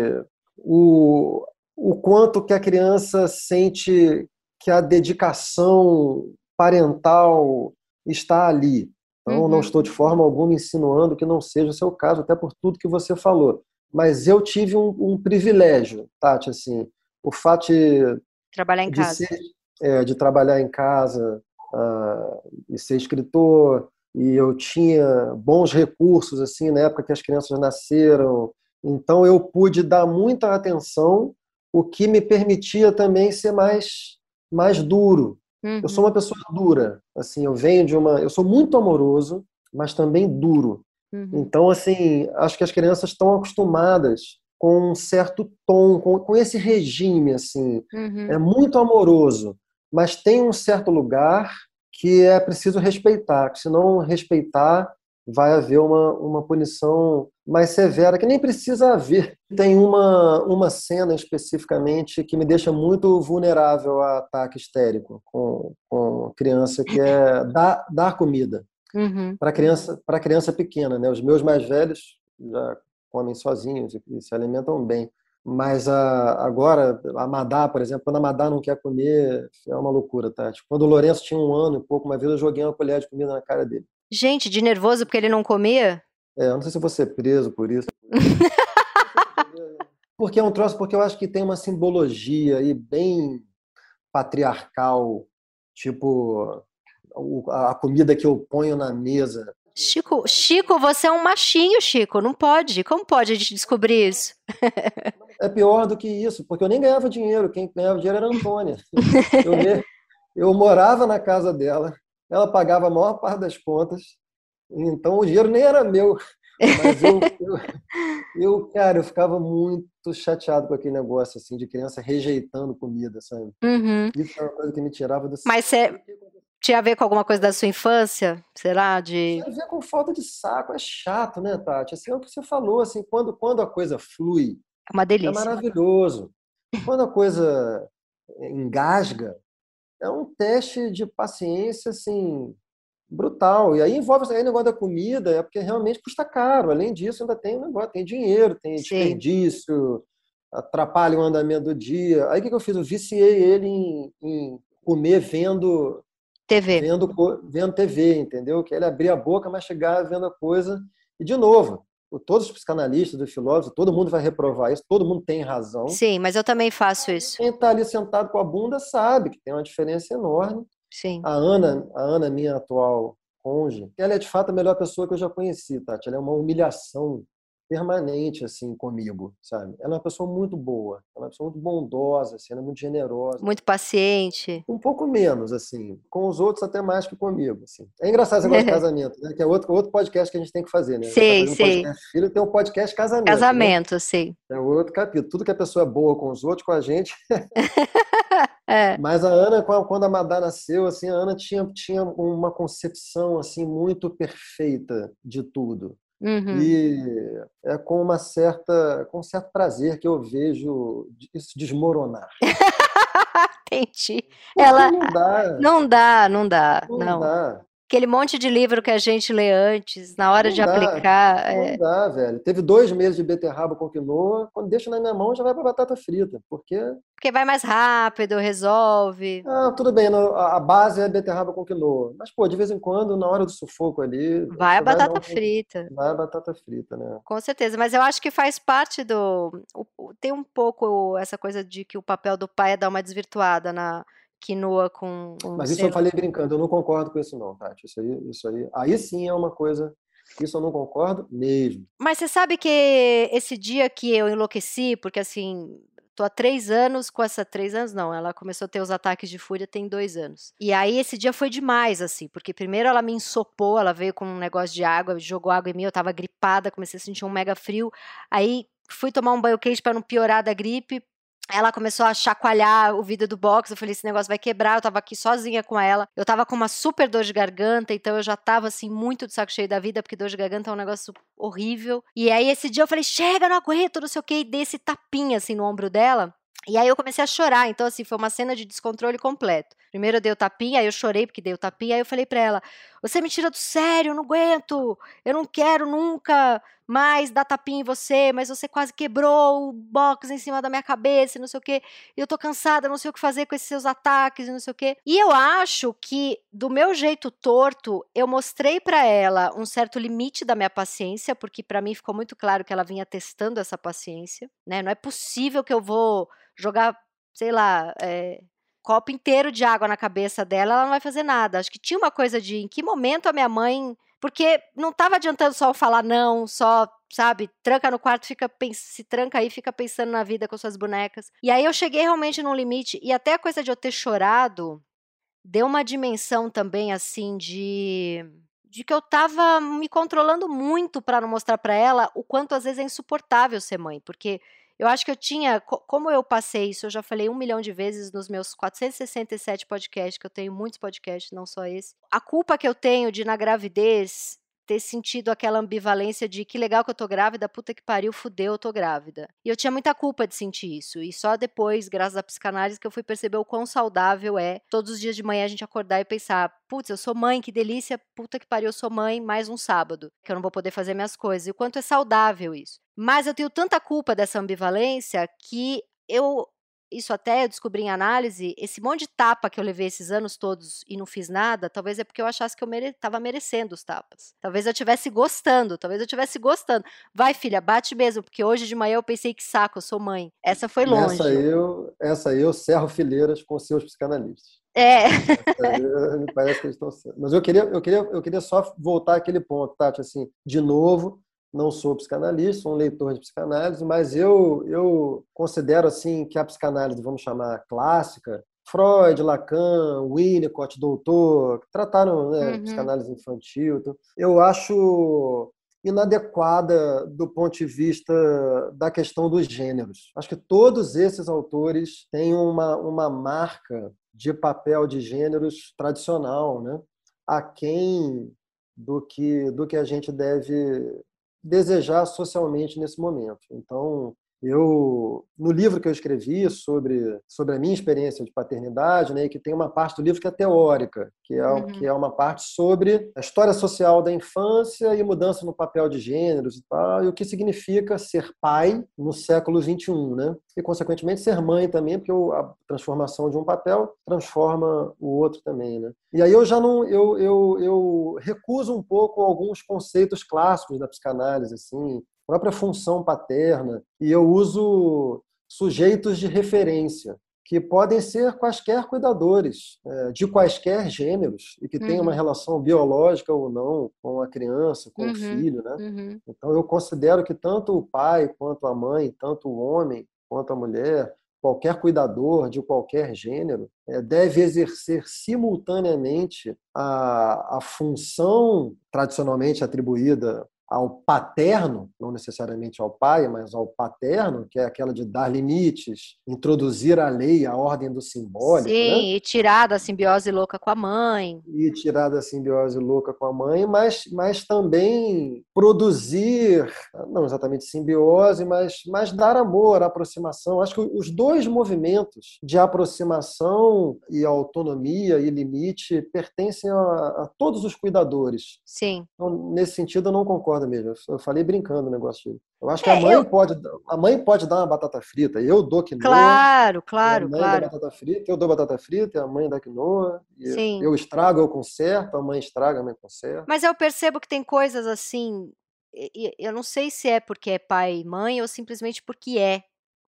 o, o quanto que a criança sente que a dedicação parental está ali. Então, uhum. não estou de forma alguma insinuando que não seja o seu caso, até por tudo que você falou. Mas eu tive um, um privilégio, Tati, assim, o fato de trabalhar em de casa, ser, é, de trabalhar em casa uh, e ser escritor, e eu tinha bons recursos assim na época que as crianças nasceram, então eu pude dar muita atenção, o que me permitia também ser mais mais duro. Uhum. Eu sou uma pessoa dura, assim, eu venho de uma, eu sou muito amoroso, mas também duro. Uhum. Então, assim, acho que as crianças estão acostumadas com um certo tom, com, com esse regime, assim, uhum. é muito amoroso, mas tem um certo lugar que é preciso respeitar, que se não respeitar, vai haver uma, uma punição mais severa, que nem precisa haver. Tem uma, uma cena especificamente que me deixa muito vulnerável a ataque histérico com, com criança, que é dar, dar comida. Uhum. Para criança para criança pequena, né? Os meus mais velhos já comem sozinhos e se alimentam bem. Mas a, agora, a Madá, por exemplo, quando a Madá não quer comer, é uma loucura, tá? Tipo, quando o Lourenço tinha um ano e pouco, uma vez eu joguei uma colher de comida na cara dele. Gente, de nervoso porque ele não comia? É, eu não sei se eu vou ser preso por isso. porque é um troço, porque eu acho que tem uma simbologia aí bem patriarcal, tipo a comida que eu ponho na mesa. Chico, Chico, você é um machinho, Chico, não pode. Como pode a gente descobrir isso? É pior do que isso, porque eu nem ganhava dinheiro, quem ganhava dinheiro era a Antônia. Eu, eu morava na casa dela, ela pagava a maior parte das contas, então o dinheiro nem era meu. Mas eu, eu, eu, cara, eu ficava muito chateado com aquele negócio, assim, de criança rejeitando comida, sabe? Uhum. Isso é uma coisa que me tirava do... Mas você tinha a ver com alguma coisa da sua infância? Será? De... Tinha a ver com falta de saco, é chato, né, Tati? Assim, é o que você falou, assim, quando, quando a coisa flui... É uma delícia. É maravilhoso. Quando a coisa engasga, é um teste de paciência, assim, brutal. E aí envolve aí o negócio da comida, é porque realmente custa caro. Além disso, ainda tem negócio, tem dinheiro, tem Sim. desperdício, atrapalha o andamento do dia. Aí o que eu fiz? Eu viciei ele em, em comer vendo TV. Vendo, vendo TV, entendeu? Que ele abria a boca, mas chegava vendo a coisa. E, de novo, todos os psicanalistas, os filósofos, todo mundo vai reprovar isso, todo mundo tem razão. Sim, mas eu também faço isso. Quem está ali sentado com a bunda sabe que tem uma diferença enorme. Sim. A Ana, a Ana minha atual conge, ela é de fato a melhor pessoa que eu já conheci, Tati. Ela é uma humilhação permanente assim comigo, sabe? Ela é uma pessoa muito boa, ela é uma pessoa muito bondosa, assim, ela é muito generosa. Muito paciente. Um pouco menos, assim, com os outros até mais que comigo, assim. É engraçado esse negócio de casamento, né? Que é outro, outro podcast que a gente tem que fazer, né? Sim, tá sim. Um filho tem um podcast casamento. Né? Casamento, né? sim. É outro capítulo. Tudo que a pessoa é boa com os outros, com a gente. é. Mas a Ana, quando a Madá nasceu, assim, a Ana tinha, tinha uma concepção assim muito perfeita de tudo. Uhum. E é com uma certa, com um certo prazer que eu vejo isso desmoronar. Entendi. Ela não dá. Não dá, não dá. Não, não. dá aquele monte de livro que a gente lê antes, na hora não de dá, aplicar. Não é... dá, velho. Teve dois meses de beterraba com quinoa, quando deixa na minha mão já vai para batata frita, porque... Porque vai mais rápido, resolve. Ah, tudo bem, a base é beterraba com quinoa. Mas, pô, de vez em quando, na hora do sufoco ali... Vai a batata vai frita. Vai a batata frita, né? Com certeza, mas eu acho que faz parte do... Tem um pouco essa coisa de que o papel do pai é dar uma desvirtuada na quinoa com um Mas isso eu falei brincando, eu não concordo com isso não, Tati. Isso aí, isso aí, aí sim é uma coisa isso eu não concordo mesmo. Mas você sabe que esse dia que eu enlouqueci, porque assim, tô há três anos com essa três anos não, ela começou a ter os ataques de fúria tem dois anos. E aí esse dia foi demais assim, porque primeiro ela me ensopou, ela veio com um negócio de água, jogou água em mim, eu tava gripada, comecei a sentir um mega frio. Aí fui tomar um banho quente para não piorar da gripe, ela começou a chacoalhar o vidro do box. Eu falei: esse negócio vai quebrar. Eu tava aqui sozinha com ela. Eu tava com uma super dor de garganta, então eu já tava assim, muito de saco cheio da vida, porque dor de garganta é um negócio horrível. E aí esse dia eu falei: chega, não aguento, não sei o que, e dei esse tapinha assim no ombro dela. E aí eu comecei a chorar, então assim, foi uma cena de descontrole completo. Primeiro eu dei o tapinha, aí eu chorei porque dei o tapinha, aí eu falei para ela: "Você me tira do sério, eu não aguento. Eu não quero nunca mais dar tapinha em você, mas você quase quebrou o box em cima da minha cabeça, não sei o quê. Eu tô cansada, não sei o que fazer com esses seus ataques, não sei o quê". E eu acho que do meu jeito torto, eu mostrei para ela um certo limite da minha paciência, porque para mim ficou muito claro que ela vinha testando essa paciência, né? Não é possível que eu vou jogar, sei lá, é, copo inteiro de água na cabeça dela, ela não vai fazer nada. Acho que tinha uma coisa de em que momento a minha mãe. Porque não estava adiantando só falar não, só, sabe, tranca no quarto, fica se tranca aí, fica pensando na vida com suas bonecas. E aí eu cheguei realmente num limite, e até a coisa de eu ter chorado deu uma dimensão também, assim, de de que eu tava me controlando muito para não mostrar para ela o quanto às vezes é insuportável ser mãe, porque eu acho que eu tinha, como eu passei isso, eu já falei um milhão de vezes nos meus 467 podcasts, que eu tenho muitos podcasts, não só esse. A culpa que eu tenho de, na gravidez, ter sentido aquela ambivalência de que legal que eu tô grávida, puta que pariu, fudeu, eu tô grávida. E eu tinha muita culpa de sentir isso. E só depois, graças à psicanálise, que eu fui perceber o quão saudável é todos os dias de manhã a gente acordar e pensar: putz, eu sou mãe, que delícia, puta que pariu, eu sou mãe, mais um sábado, que eu não vou poder fazer minhas coisas. E o quanto é saudável isso. Mas eu tenho tanta culpa dessa ambivalência que eu isso até eu descobri em análise, esse monte de tapa que eu levei esses anos todos e não fiz nada, talvez é porque eu achasse que eu estava mere merecendo os tapas. Talvez eu estivesse gostando, talvez eu estivesse gostando. Vai, filha, bate mesmo, porque hoje de manhã eu pensei que saco, eu sou mãe. Essa foi longe. Essa eu, essa eu cerro fileiras com seus psicanalistas. É. me parece que eles estão sendo. Mas eu queria, eu, queria, eu queria só voltar àquele ponto, Tati, assim, de novo, não sou psicanalista, sou um leitor de psicanálise, mas eu, eu considero assim que a psicanálise, vamos chamar clássica, Freud, Lacan, Winnicott, doutor, que trataram né, uhum. psicanálise infantil, então, eu acho inadequada do ponto de vista da questão dos gêneros. Acho que todos esses autores têm uma, uma marca de papel de gêneros tradicional, né? aquém do que, do que a gente deve desejar socialmente nesse momento. Então, eu no livro que eu escrevi sobre sobre a minha experiência de paternidade, né, que tem uma parte do livro que é teórica, que é uhum. que é uma parte sobre a história social da infância e mudança no papel de gêneros e tal, e o que significa ser pai no século 21, né? E consequentemente ser mãe também, porque a transformação de um papel transforma o outro também, né? E aí eu já não eu eu, eu recuso um pouco alguns conceitos clássicos da psicanálise assim, própria função paterna, e eu uso sujeitos de referência, que podem ser quaisquer cuidadores, é, de quaisquer gêneros, e que uhum. tenham uma relação biológica ou não com a criança, com uhum. o filho. Né? Uhum. Então, eu considero que tanto o pai, quanto a mãe, tanto o homem, quanto a mulher, qualquer cuidador de qualquer gênero é, deve exercer simultaneamente a, a função tradicionalmente atribuída ao paterno, não necessariamente ao pai, mas ao paterno, que é aquela de dar limites, introduzir a lei, a ordem do simbólico. Sim, né? e tirar da simbiose louca com a mãe. E tirar da simbiose louca com a mãe, mas, mas também produzir, não exatamente simbiose, mas, mas dar amor, aproximação. Acho que os dois movimentos de aproximação e autonomia e limite pertencem a, a todos os cuidadores. Sim. Então, nesse sentido, eu não concordo concorda mesmo. Eu falei brincando o negócio. Eu acho que é, a mãe eu... pode, a mãe pode dar uma batata frita. Eu dou quinoa. Claro, claro, a mãe claro. Dá batata frita, eu dou batata frita, a mãe dá quinoa. Sim. Eu estrago, eu conserto, a mãe estraga, a mãe conserta. Mas eu percebo que tem coisas assim. Eu não sei se é porque é pai e mãe ou simplesmente porque é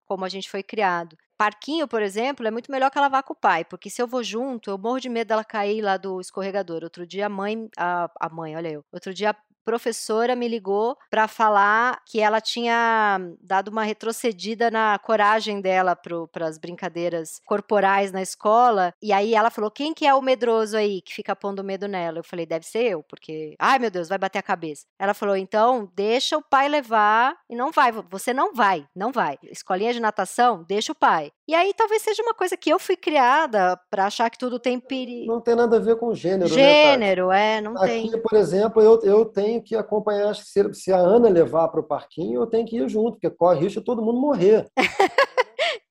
como a gente foi criado. Parquinho, por exemplo, é muito melhor que ela vá com o pai, porque se eu vou junto, eu morro de medo dela cair lá do escorregador. Outro dia a mãe, a, a mãe, olha eu. Outro dia professora me ligou para falar que ela tinha dado uma retrocedida na coragem dela para as brincadeiras corporais na escola. E aí ela falou: quem que é o medroso aí que fica pondo medo nela? Eu falei: deve ser eu, porque, ai meu Deus, vai bater a cabeça. Ela falou: então deixa o pai levar e não vai, você não vai, não vai. Escolinha de natação, deixa o pai. E aí talvez seja uma coisa que eu fui criada para achar que tudo tem perigo. Não tem nada a ver com gênero. Né, gênero, né, é, não Aqui, tem. Aqui, por exemplo, eu, eu tenho que acompanhar, se, se a Ana levar para o parquinho, eu tenho que ir junto, porque corre risco de todo mundo morrer.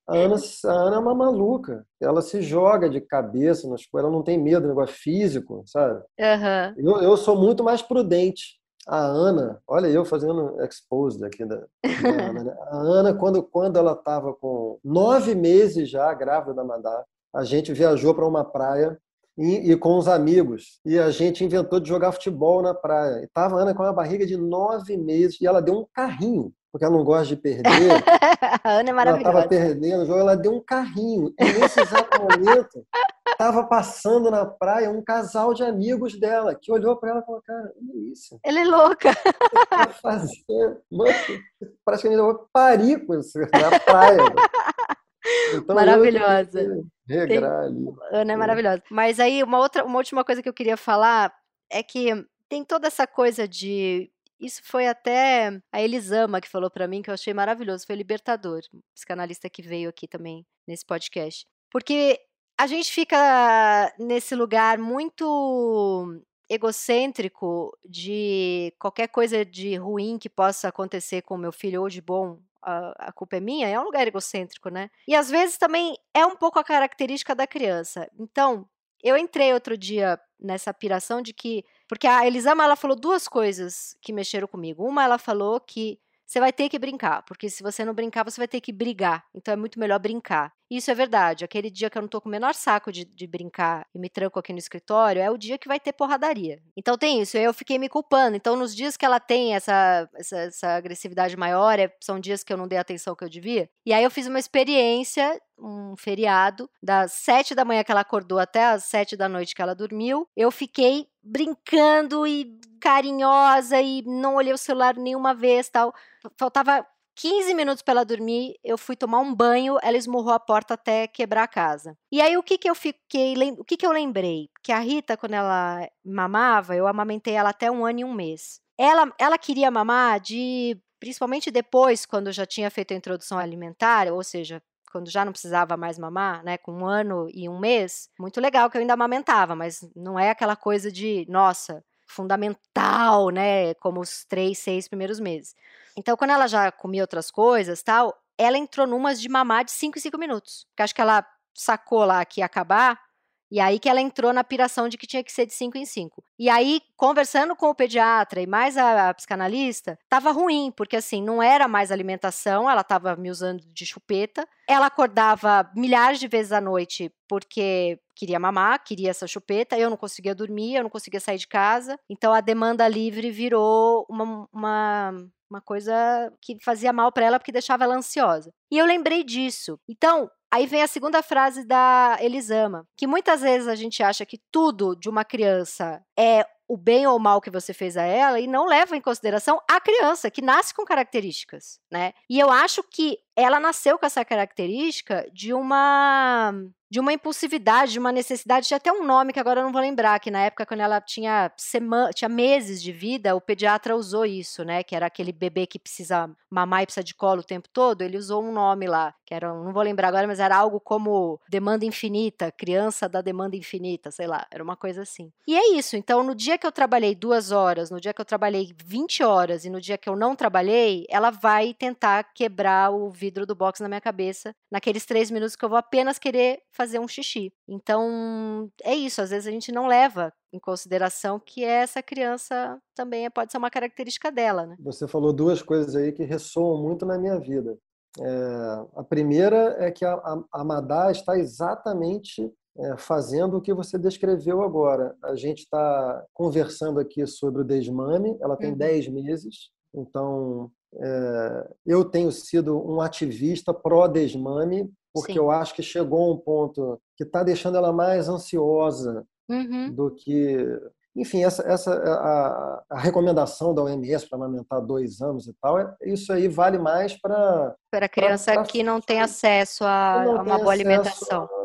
A Ana, a Ana é uma maluca. Ela se joga de cabeça nas coisas, ela não tem medo do negócio físico, sabe? Uhum. Eu, eu sou muito mais prudente. A Ana, olha eu fazendo exposed aqui da, da Ana, né? A Ana, quando, quando ela estava com nove meses já, grávida da Madá, a gente viajou para uma praia e, e, com os amigos. E a gente inventou de jogar futebol na praia. E tava a Ana com uma barriga de nove meses e ela deu um carrinho porque ela não gosta de perder. a Ana é maravilhosa. Ela estava perdendo o jogo, ela deu um carrinho. E nesse exato momento, estava passando na praia um casal de amigos dela, que olhou para ela e falou, cara, olha isso. Ela é louca. Tá fazendo? Mano, parece que a gente vai parir com isso na praia. Então, maravilhosa. Regrar ali. Ana é maravilhosa. Mas aí, uma, outra, uma última coisa que eu queria falar é que tem toda essa coisa de isso foi até a Elisama que falou para mim, que eu achei maravilhoso, foi libertador, psicanalista que veio aqui também nesse podcast. Porque a gente fica nesse lugar muito egocêntrico de qualquer coisa de ruim que possa acontecer com meu filho ou de bom, a, a, culpa é minha, é um lugar egocêntrico, né? E às vezes também é um pouco a característica da criança. Então, eu entrei outro dia nessa piração de que. Porque a Elisama ela falou duas coisas que mexeram comigo. Uma, ela falou que você vai ter que brincar, porque se você não brincar, você vai ter que brigar. Então é muito melhor brincar. Isso é verdade. Aquele dia que eu não tô com o menor saco de, de, brincar e me tranco aqui no escritório, é o dia que vai ter porradaria. Então tem isso. Eu fiquei me culpando. Então, nos dias que ela tem essa, essa, essa agressividade maior, é, são dias que eu não dei a atenção que eu devia. E aí eu fiz uma experiência, um feriado, das sete da manhã que ela acordou até as sete da noite que ela dormiu. Eu fiquei brincando e carinhosa e não olhei o celular nenhuma vez, tal. Faltava 15 minutos para ela dormir, eu fui tomar um banho, ela esmurrou a porta até quebrar a casa. E aí o que que eu fiquei, o que que eu lembrei? Que a Rita quando ela mamava, eu amamentei ela até um ano e um mês. Ela, ela queria mamar de, principalmente depois, quando já tinha feito a introdução alimentar, ou seja, quando já não precisava mais mamar, né, com um ano e um mês, muito legal que eu ainda amamentava, mas não é aquela coisa de, nossa, fundamental, né, como os três, seis primeiros meses. Então, quando ela já comia outras coisas, tal, ela entrou numas de mamar de 5 em 5 minutos. Porque acho que ela sacou lá que ia acabar, e aí que ela entrou na piração de que tinha que ser de 5 em 5. E aí, conversando com o pediatra e mais a, a psicanalista, tava ruim, porque assim, não era mais alimentação, ela tava me usando de chupeta. Ela acordava milhares de vezes à noite porque queria mamar, queria essa chupeta, eu não conseguia dormir, eu não conseguia sair de casa. Então a demanda livre virou uma, uma uma coisa que fazia mal para ela porque deixava ela ansiosa. E eu lembrei disso. Então, aí vem a segunda frase da Elisama, que muitas vezes a gente acha que tudo de uma criança é o bem ou o mal que você fez a ela e não leva em consideração a criança que nasce com características, né? E eu acho que ela nasceu com essa característica de uma de uma impulsividade, de uma necessidade, tinha até um nome que agora eu não vou lembrar, que na época, quando ela tinha, semana, tinha meses de vida, o pediatra usou isso, né? Que era aquele bebê que precisa mamar e precisa de colo o tempo todo, ele usou um nome lá, que era, não vou lembrar agora, mas era algo como demanda infinita, criança da demanda infinita, sei lá, era uma coisa assim. E é isso, então no dia que eu trabalhei duas horas, no dia que eu trabalhei 20 horas e no dia que eu não trabalhei, ela vai tentar quebrar o vidro do box na minha cabeça, naqueles três minutos que eu vou apenas querer fazer um xixi. Então, é isso, às vezes a gente não leva em consideração que essa criança também pode ser uma característica dela. Né? Você falou duas coisas aí que ressoam muito na minha vida. É, a primeira é que a, a, a Madá está exatamente é, fazendo o que você descreveu agora. A gente está conversando aqui sobre o desmame, ela tem uhum. 10 meses, então é, eu tenho sido um ativista pró-desmame, porque Sim. eu acho que chegou a um ponto que está deixando ela mais ansiosa uhum. do que. enfim, essa, essa a, a recomendação da OMS para amamentar dois anos e tal, é, isso aí vale mais para para criança pra, pra, que não tem acesso a, a uma boa alimentação. A,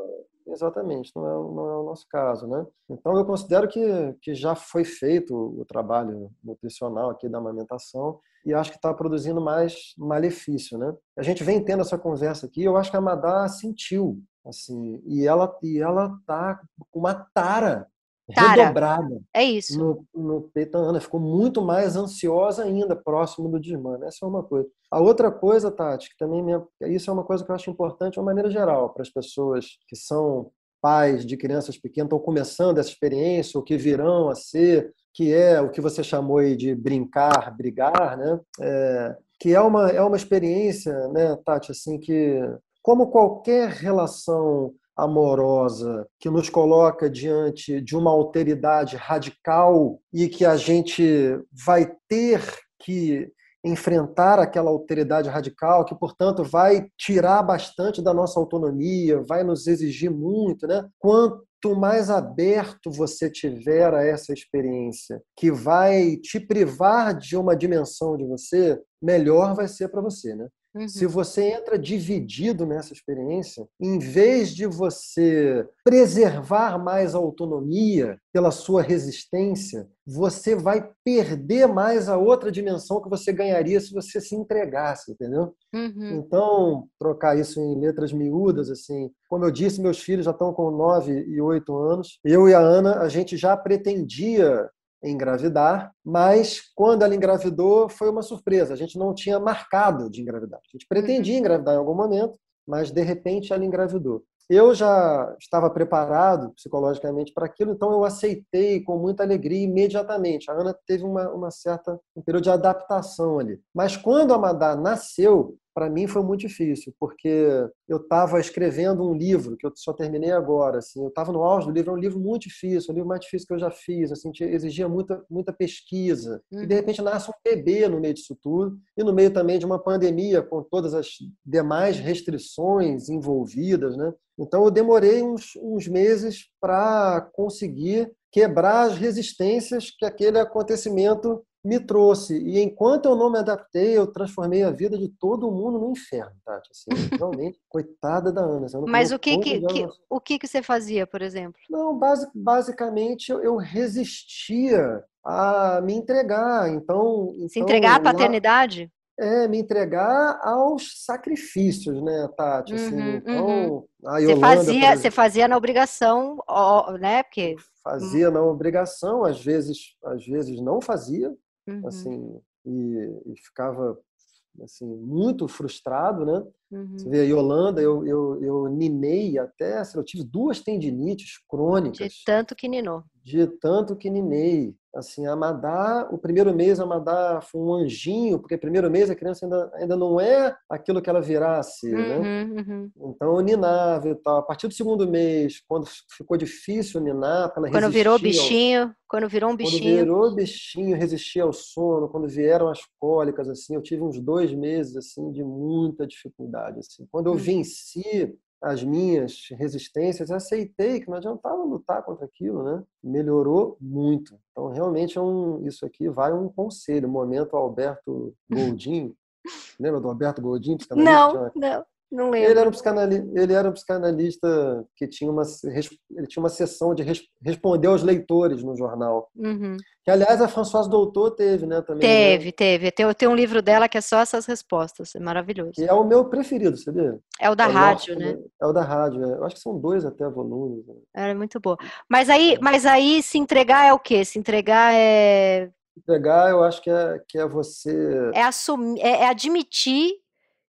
Exatamente, não é, não é o nosso caso, né? Então eu considero que, que já foi feito o trabalho nutricional aqui da amamentação e acho que está produzindo mais malefício, né? A gente vem tendo essa conversa aqui, eu acho que a Madá sentiu, assim, e ela e ela tá com uma tara Tara. redobrada. É isso. No, no peito Ana. Ficou muito mais ansiosa ainda, próximo do desmame. Essa é uma coisa. A outra coisa, Tati, que também me, isso é uma coisa que eu acho importante de uma maneira geral, para as pessoas que são pais de crianças pequenas, estão começando essa experiência, ou que virão a ser, que é o que você chamou de brincar, brigar, né? É, que é uma, é uma experiência, né, Tati, assim, que como qualquer relação amorosa que nos coloca diante de uma alteridade radical e que a gente vai ter que enfrentar aquela alteridade radical, que, portanto, vai tirar bastante da nossa autonomia, vai nos exigir muito, né? Quanto mais aberto você tiver a essa experiência, que vai te privar de uma dimensão de você, melhor vai ser para você, né? Uhum. Se você entra dividido nessa experiência, em vez de você preservar mais a autonomia pela sua resistência, você vai perder mais a outra dimensão que você ganharia se você se entregasse, entendeu? Uhum. Então, trocar isso em letras miúdas, assim, como eu disse, meus filhos já estão com 9 e 8 anos. Eu e a Ana, a gente já pretendia engravidar, mas quando ela engravidou foi uma surpresa. A gente não tinha marcado de engravidar. A gente pretendia uhum. engravidar em algum momento, mas de repente ela engravidou. Eu já estava preparado psicologicamente para aquilo, então eu aceitei com muita alegria imediatamente. A Ana teve uma, uma certa um período de adaptação ali. Mas quando a Madá nasceu, para mim foi muito difícil, porque eu estava escrevendo um livro que eu só terminei agora, assim, eu estava no auge do livro, é um livro muito difícil, um livro mais difícil que eu já fiz, assim, exigia muita, muita pesquisa, e de uhum. repente nasce um bebê no meio disso tudo, e no meio também de uma pandemia, com todas as demais restrições envolvidas, né? Então eu demorei uns, uns meses para conseguir quebrar as resistências que aquele acontecimento me trouxe. E enquanto eu não me adaptei, eu transformei a vida de todo mundo no inferno, Tati. Assim, realmente, coitada da Ana. Mas o que que, que, o que que você fazia, por exemplo? Não, basic, basicamente eu, eu, resistia a me entregar. Então, Se entregar à paternidade? é me entregar aos sacrifícios, né, Tati? Assim, uhum, então, uhum. a Yolanda, você fazia, você fazia na obrigação, né? Porque fazia na obrigação, às vezes, às vezes não fazia, uhum. assim, e, e, ficava assim muito frustrado, né? Uhum. Você vê a Yolanda, eu, eu, eu ninei até, eu tive duas tendinites crônicas. De tanto que ninou. De tanto que ninei. Assim, a Madá, o primeiro mês a Madá foi um anjinho, porque primeiro mês a criança ainda, ainda não é aquilo que ela virá a ser, né? uhum, né? Uhum. Então eu ninava e tal. A partir do segundo mês, quando ficou difícil ninar, ela Quando virou bichinho, quando virou um bichinho. Quando virou bichinho, resistia ao sono, quando vieram as cólicas, assim, eu tive uns dois meses, assim, de muita dificuldade, assim. Quando eu uhum. venci as minhas resistências, aceitei que não adiantava lutar contra aquilo, né? Melhorou muito. Então, realmente, é um, isso aqui vai um conselho. Momento Alberto Goldin. Lembra do Alberto Goldin? Não, não. Não lembro. Ele era um psicanalista, ele era um psicanalista que tinha uma, ele tinha uma sessão de res, responder aos leitores no jornal. Uhum. Que, aliás, a Françoise Doutor teve, né? Também, teve, né? teve. Tem, tem um livro dela que é só essas respostas. É maravilhoso. Que é o meu preferido, sabia? É o da é rádio, nosso, né? É o da rádio. É. Eu acho que são dois até volumes. Né? É muito boa. Mas aí, mas aí se entregar é o quê? Se entregar é entregar, eu acho que é, que é você. É, assumir, é, é admitir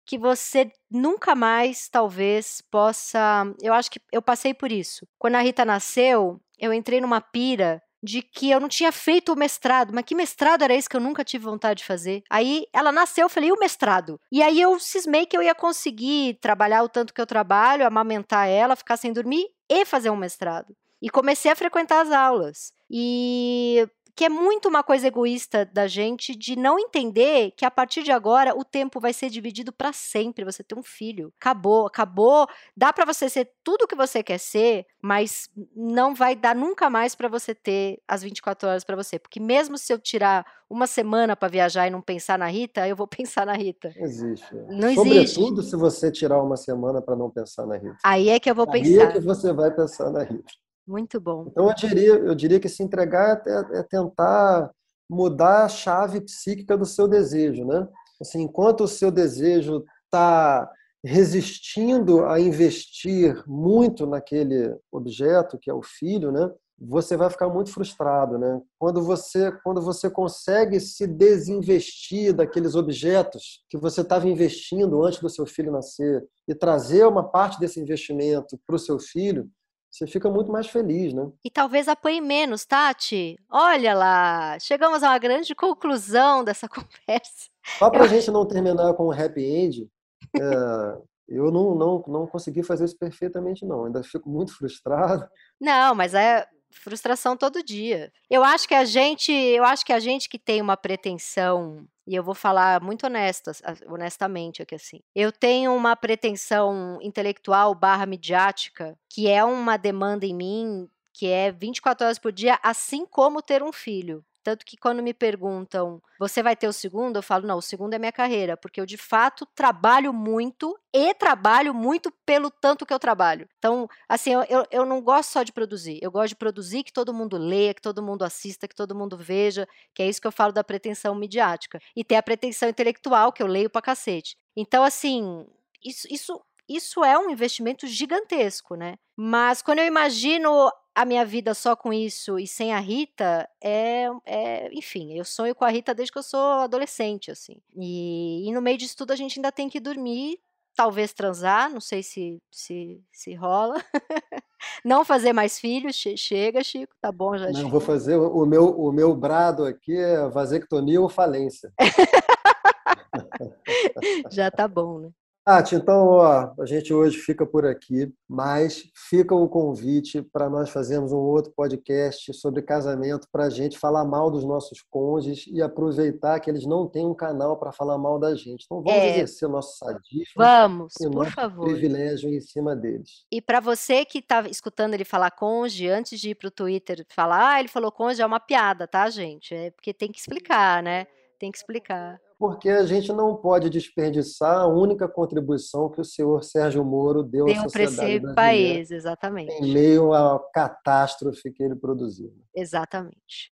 que você nunca mais, talvez, possa. Eu acho que eu passei por isso. Quando a Rita nasceu, eu entrei numa pira de que eu não tinha feito o mestrado, mas que mestrado era esse que eu nunca tive vontade de fazer? Aí ela nasceu, eu falei, e o mestrado? E aí eu cismei que eu ia conseguir trabalhar o tanto que eu trabalho, amamentar ela, ficar sem dormir e fazer um mestrado. E comecei a frequentar as aulas. E que é muito uma coisa egoísta da gente de não entender que a partir de agora o tempo vai ser dividido para sempre. Você ter um filho. Acabou, acabou. Dá para você ser tudo o que você quer ser, mas não vai dar nunca mais para você ter as 24 horas para você. Porque mesmo se eu tirar uma semana para viajar e não pensar na Rita, eu vou pensar na Rita. Não existe. Não Sobretudo existe. se você tirar uma semana para não pensar na Rita. Aí é que eu vou Aí pensar. é que você vai pensar na Rita. Muito bom. Então eu diria, eu diria que se entregar é, é tentar mudar a chave psíquica do seu desejo, né? Assim, enquanto o seu desejo está resistindo a investir muito naquele objeto que é o filho, né? Você vai ficar muito frustrado, né? Quando você quando você consegue se desinvestir daqueles objetos que você estava investindo antes do seu filho nascer e trazer uma parte desse investimento para o seu filho, você fica muito mais feliz, né? E talvez apanhe menos, Tati. Olha lá, chegamos a uma grande conclusão dessa conversa. Só para a gente não terminar com um happy end, é, eu não, não, não consegui fazer isso perfeitamente, não. Ainda fico muito frustrado. Não, mas é frustração todo dia. Eu acho que a gente, eu acho que a gente que tem uma pretensão, e eu vou falar muito honesta, honestamente aqui assim. Eu tenho uma pretensão intelectual barra midiática, que é uma demanda em mim que é 24 horas por dia, assim como ter um filho. Tanto que quando me perguntam, você vai ter o segundo? Eu falo, não, o segundo é minha carreira, porque eu de fato trabalho muito e trabalho muito pelo tanto que eu trabalho. Então, assim, eu, eu, não gosto só de produzir, eu gosto de produzir que todo mundo leia, que todo mundo assista, que todo mundo veja, que é isso que eu falo da pretensão midiática. E ter a pretensão intelectual, que eu leio pra cacete. Então, assim, isso, isso, isso é um investimento gigantesco, né? Mas quando eu imagino a minha vida só com isso e sem a Rita é, é, enfim, eu sonho com a Rita desde que eu sou adolescente, assim. E, e no meio disso tudo a gente ainda tem que dormir, talvez transar, não sei se se, se rola. não fazer mais filhos, che chega, Chico, tá bom já. Não, Chico. vou fazer o meu o meu brado aqui é vasectomia ou falência. já tá bom, né? Tati, então ó, a gente hoje fica por aqui, mas fica o convite para nós fazermos um outro podcast sobre casamento para a gente falar mal dos nossos cônjuges e aproveitar que eles não têm um canal para falar mal da gente. Então vamos é, exercer o nosso sadismo vamos, e o por favor. privilégio em cima deles. E para você que está escutando ele falar cônjuge, antes de ir para o Twitter falar, ah, ele falou cônjuge, é uma piada, tá, gente? É porque tem que explicar, né? Tem que explicar porque a gente não pode desperdiçar a única contribuição que o senhor Sérgio Moro deu, deu à sociedade esse país, exatamente. Em meio à catástrofe que ele produziu. Exatamente.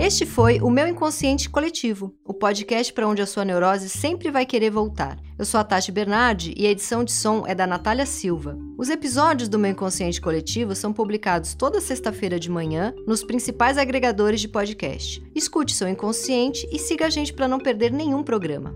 Este foi o Meu Inconsciente Coletivo, o podcast para onde a sua neurose sempre vai querer voltar. Eu sou a Tati Bernardi e a edição de som é da Natália Silva. Os episódios do Meu Inconsciente Coletivo são publicados toda sexta-feira de manhã nos principais agregadores de podcast. Escute seu inconsciente e siga a gente para não perder nenhum programa.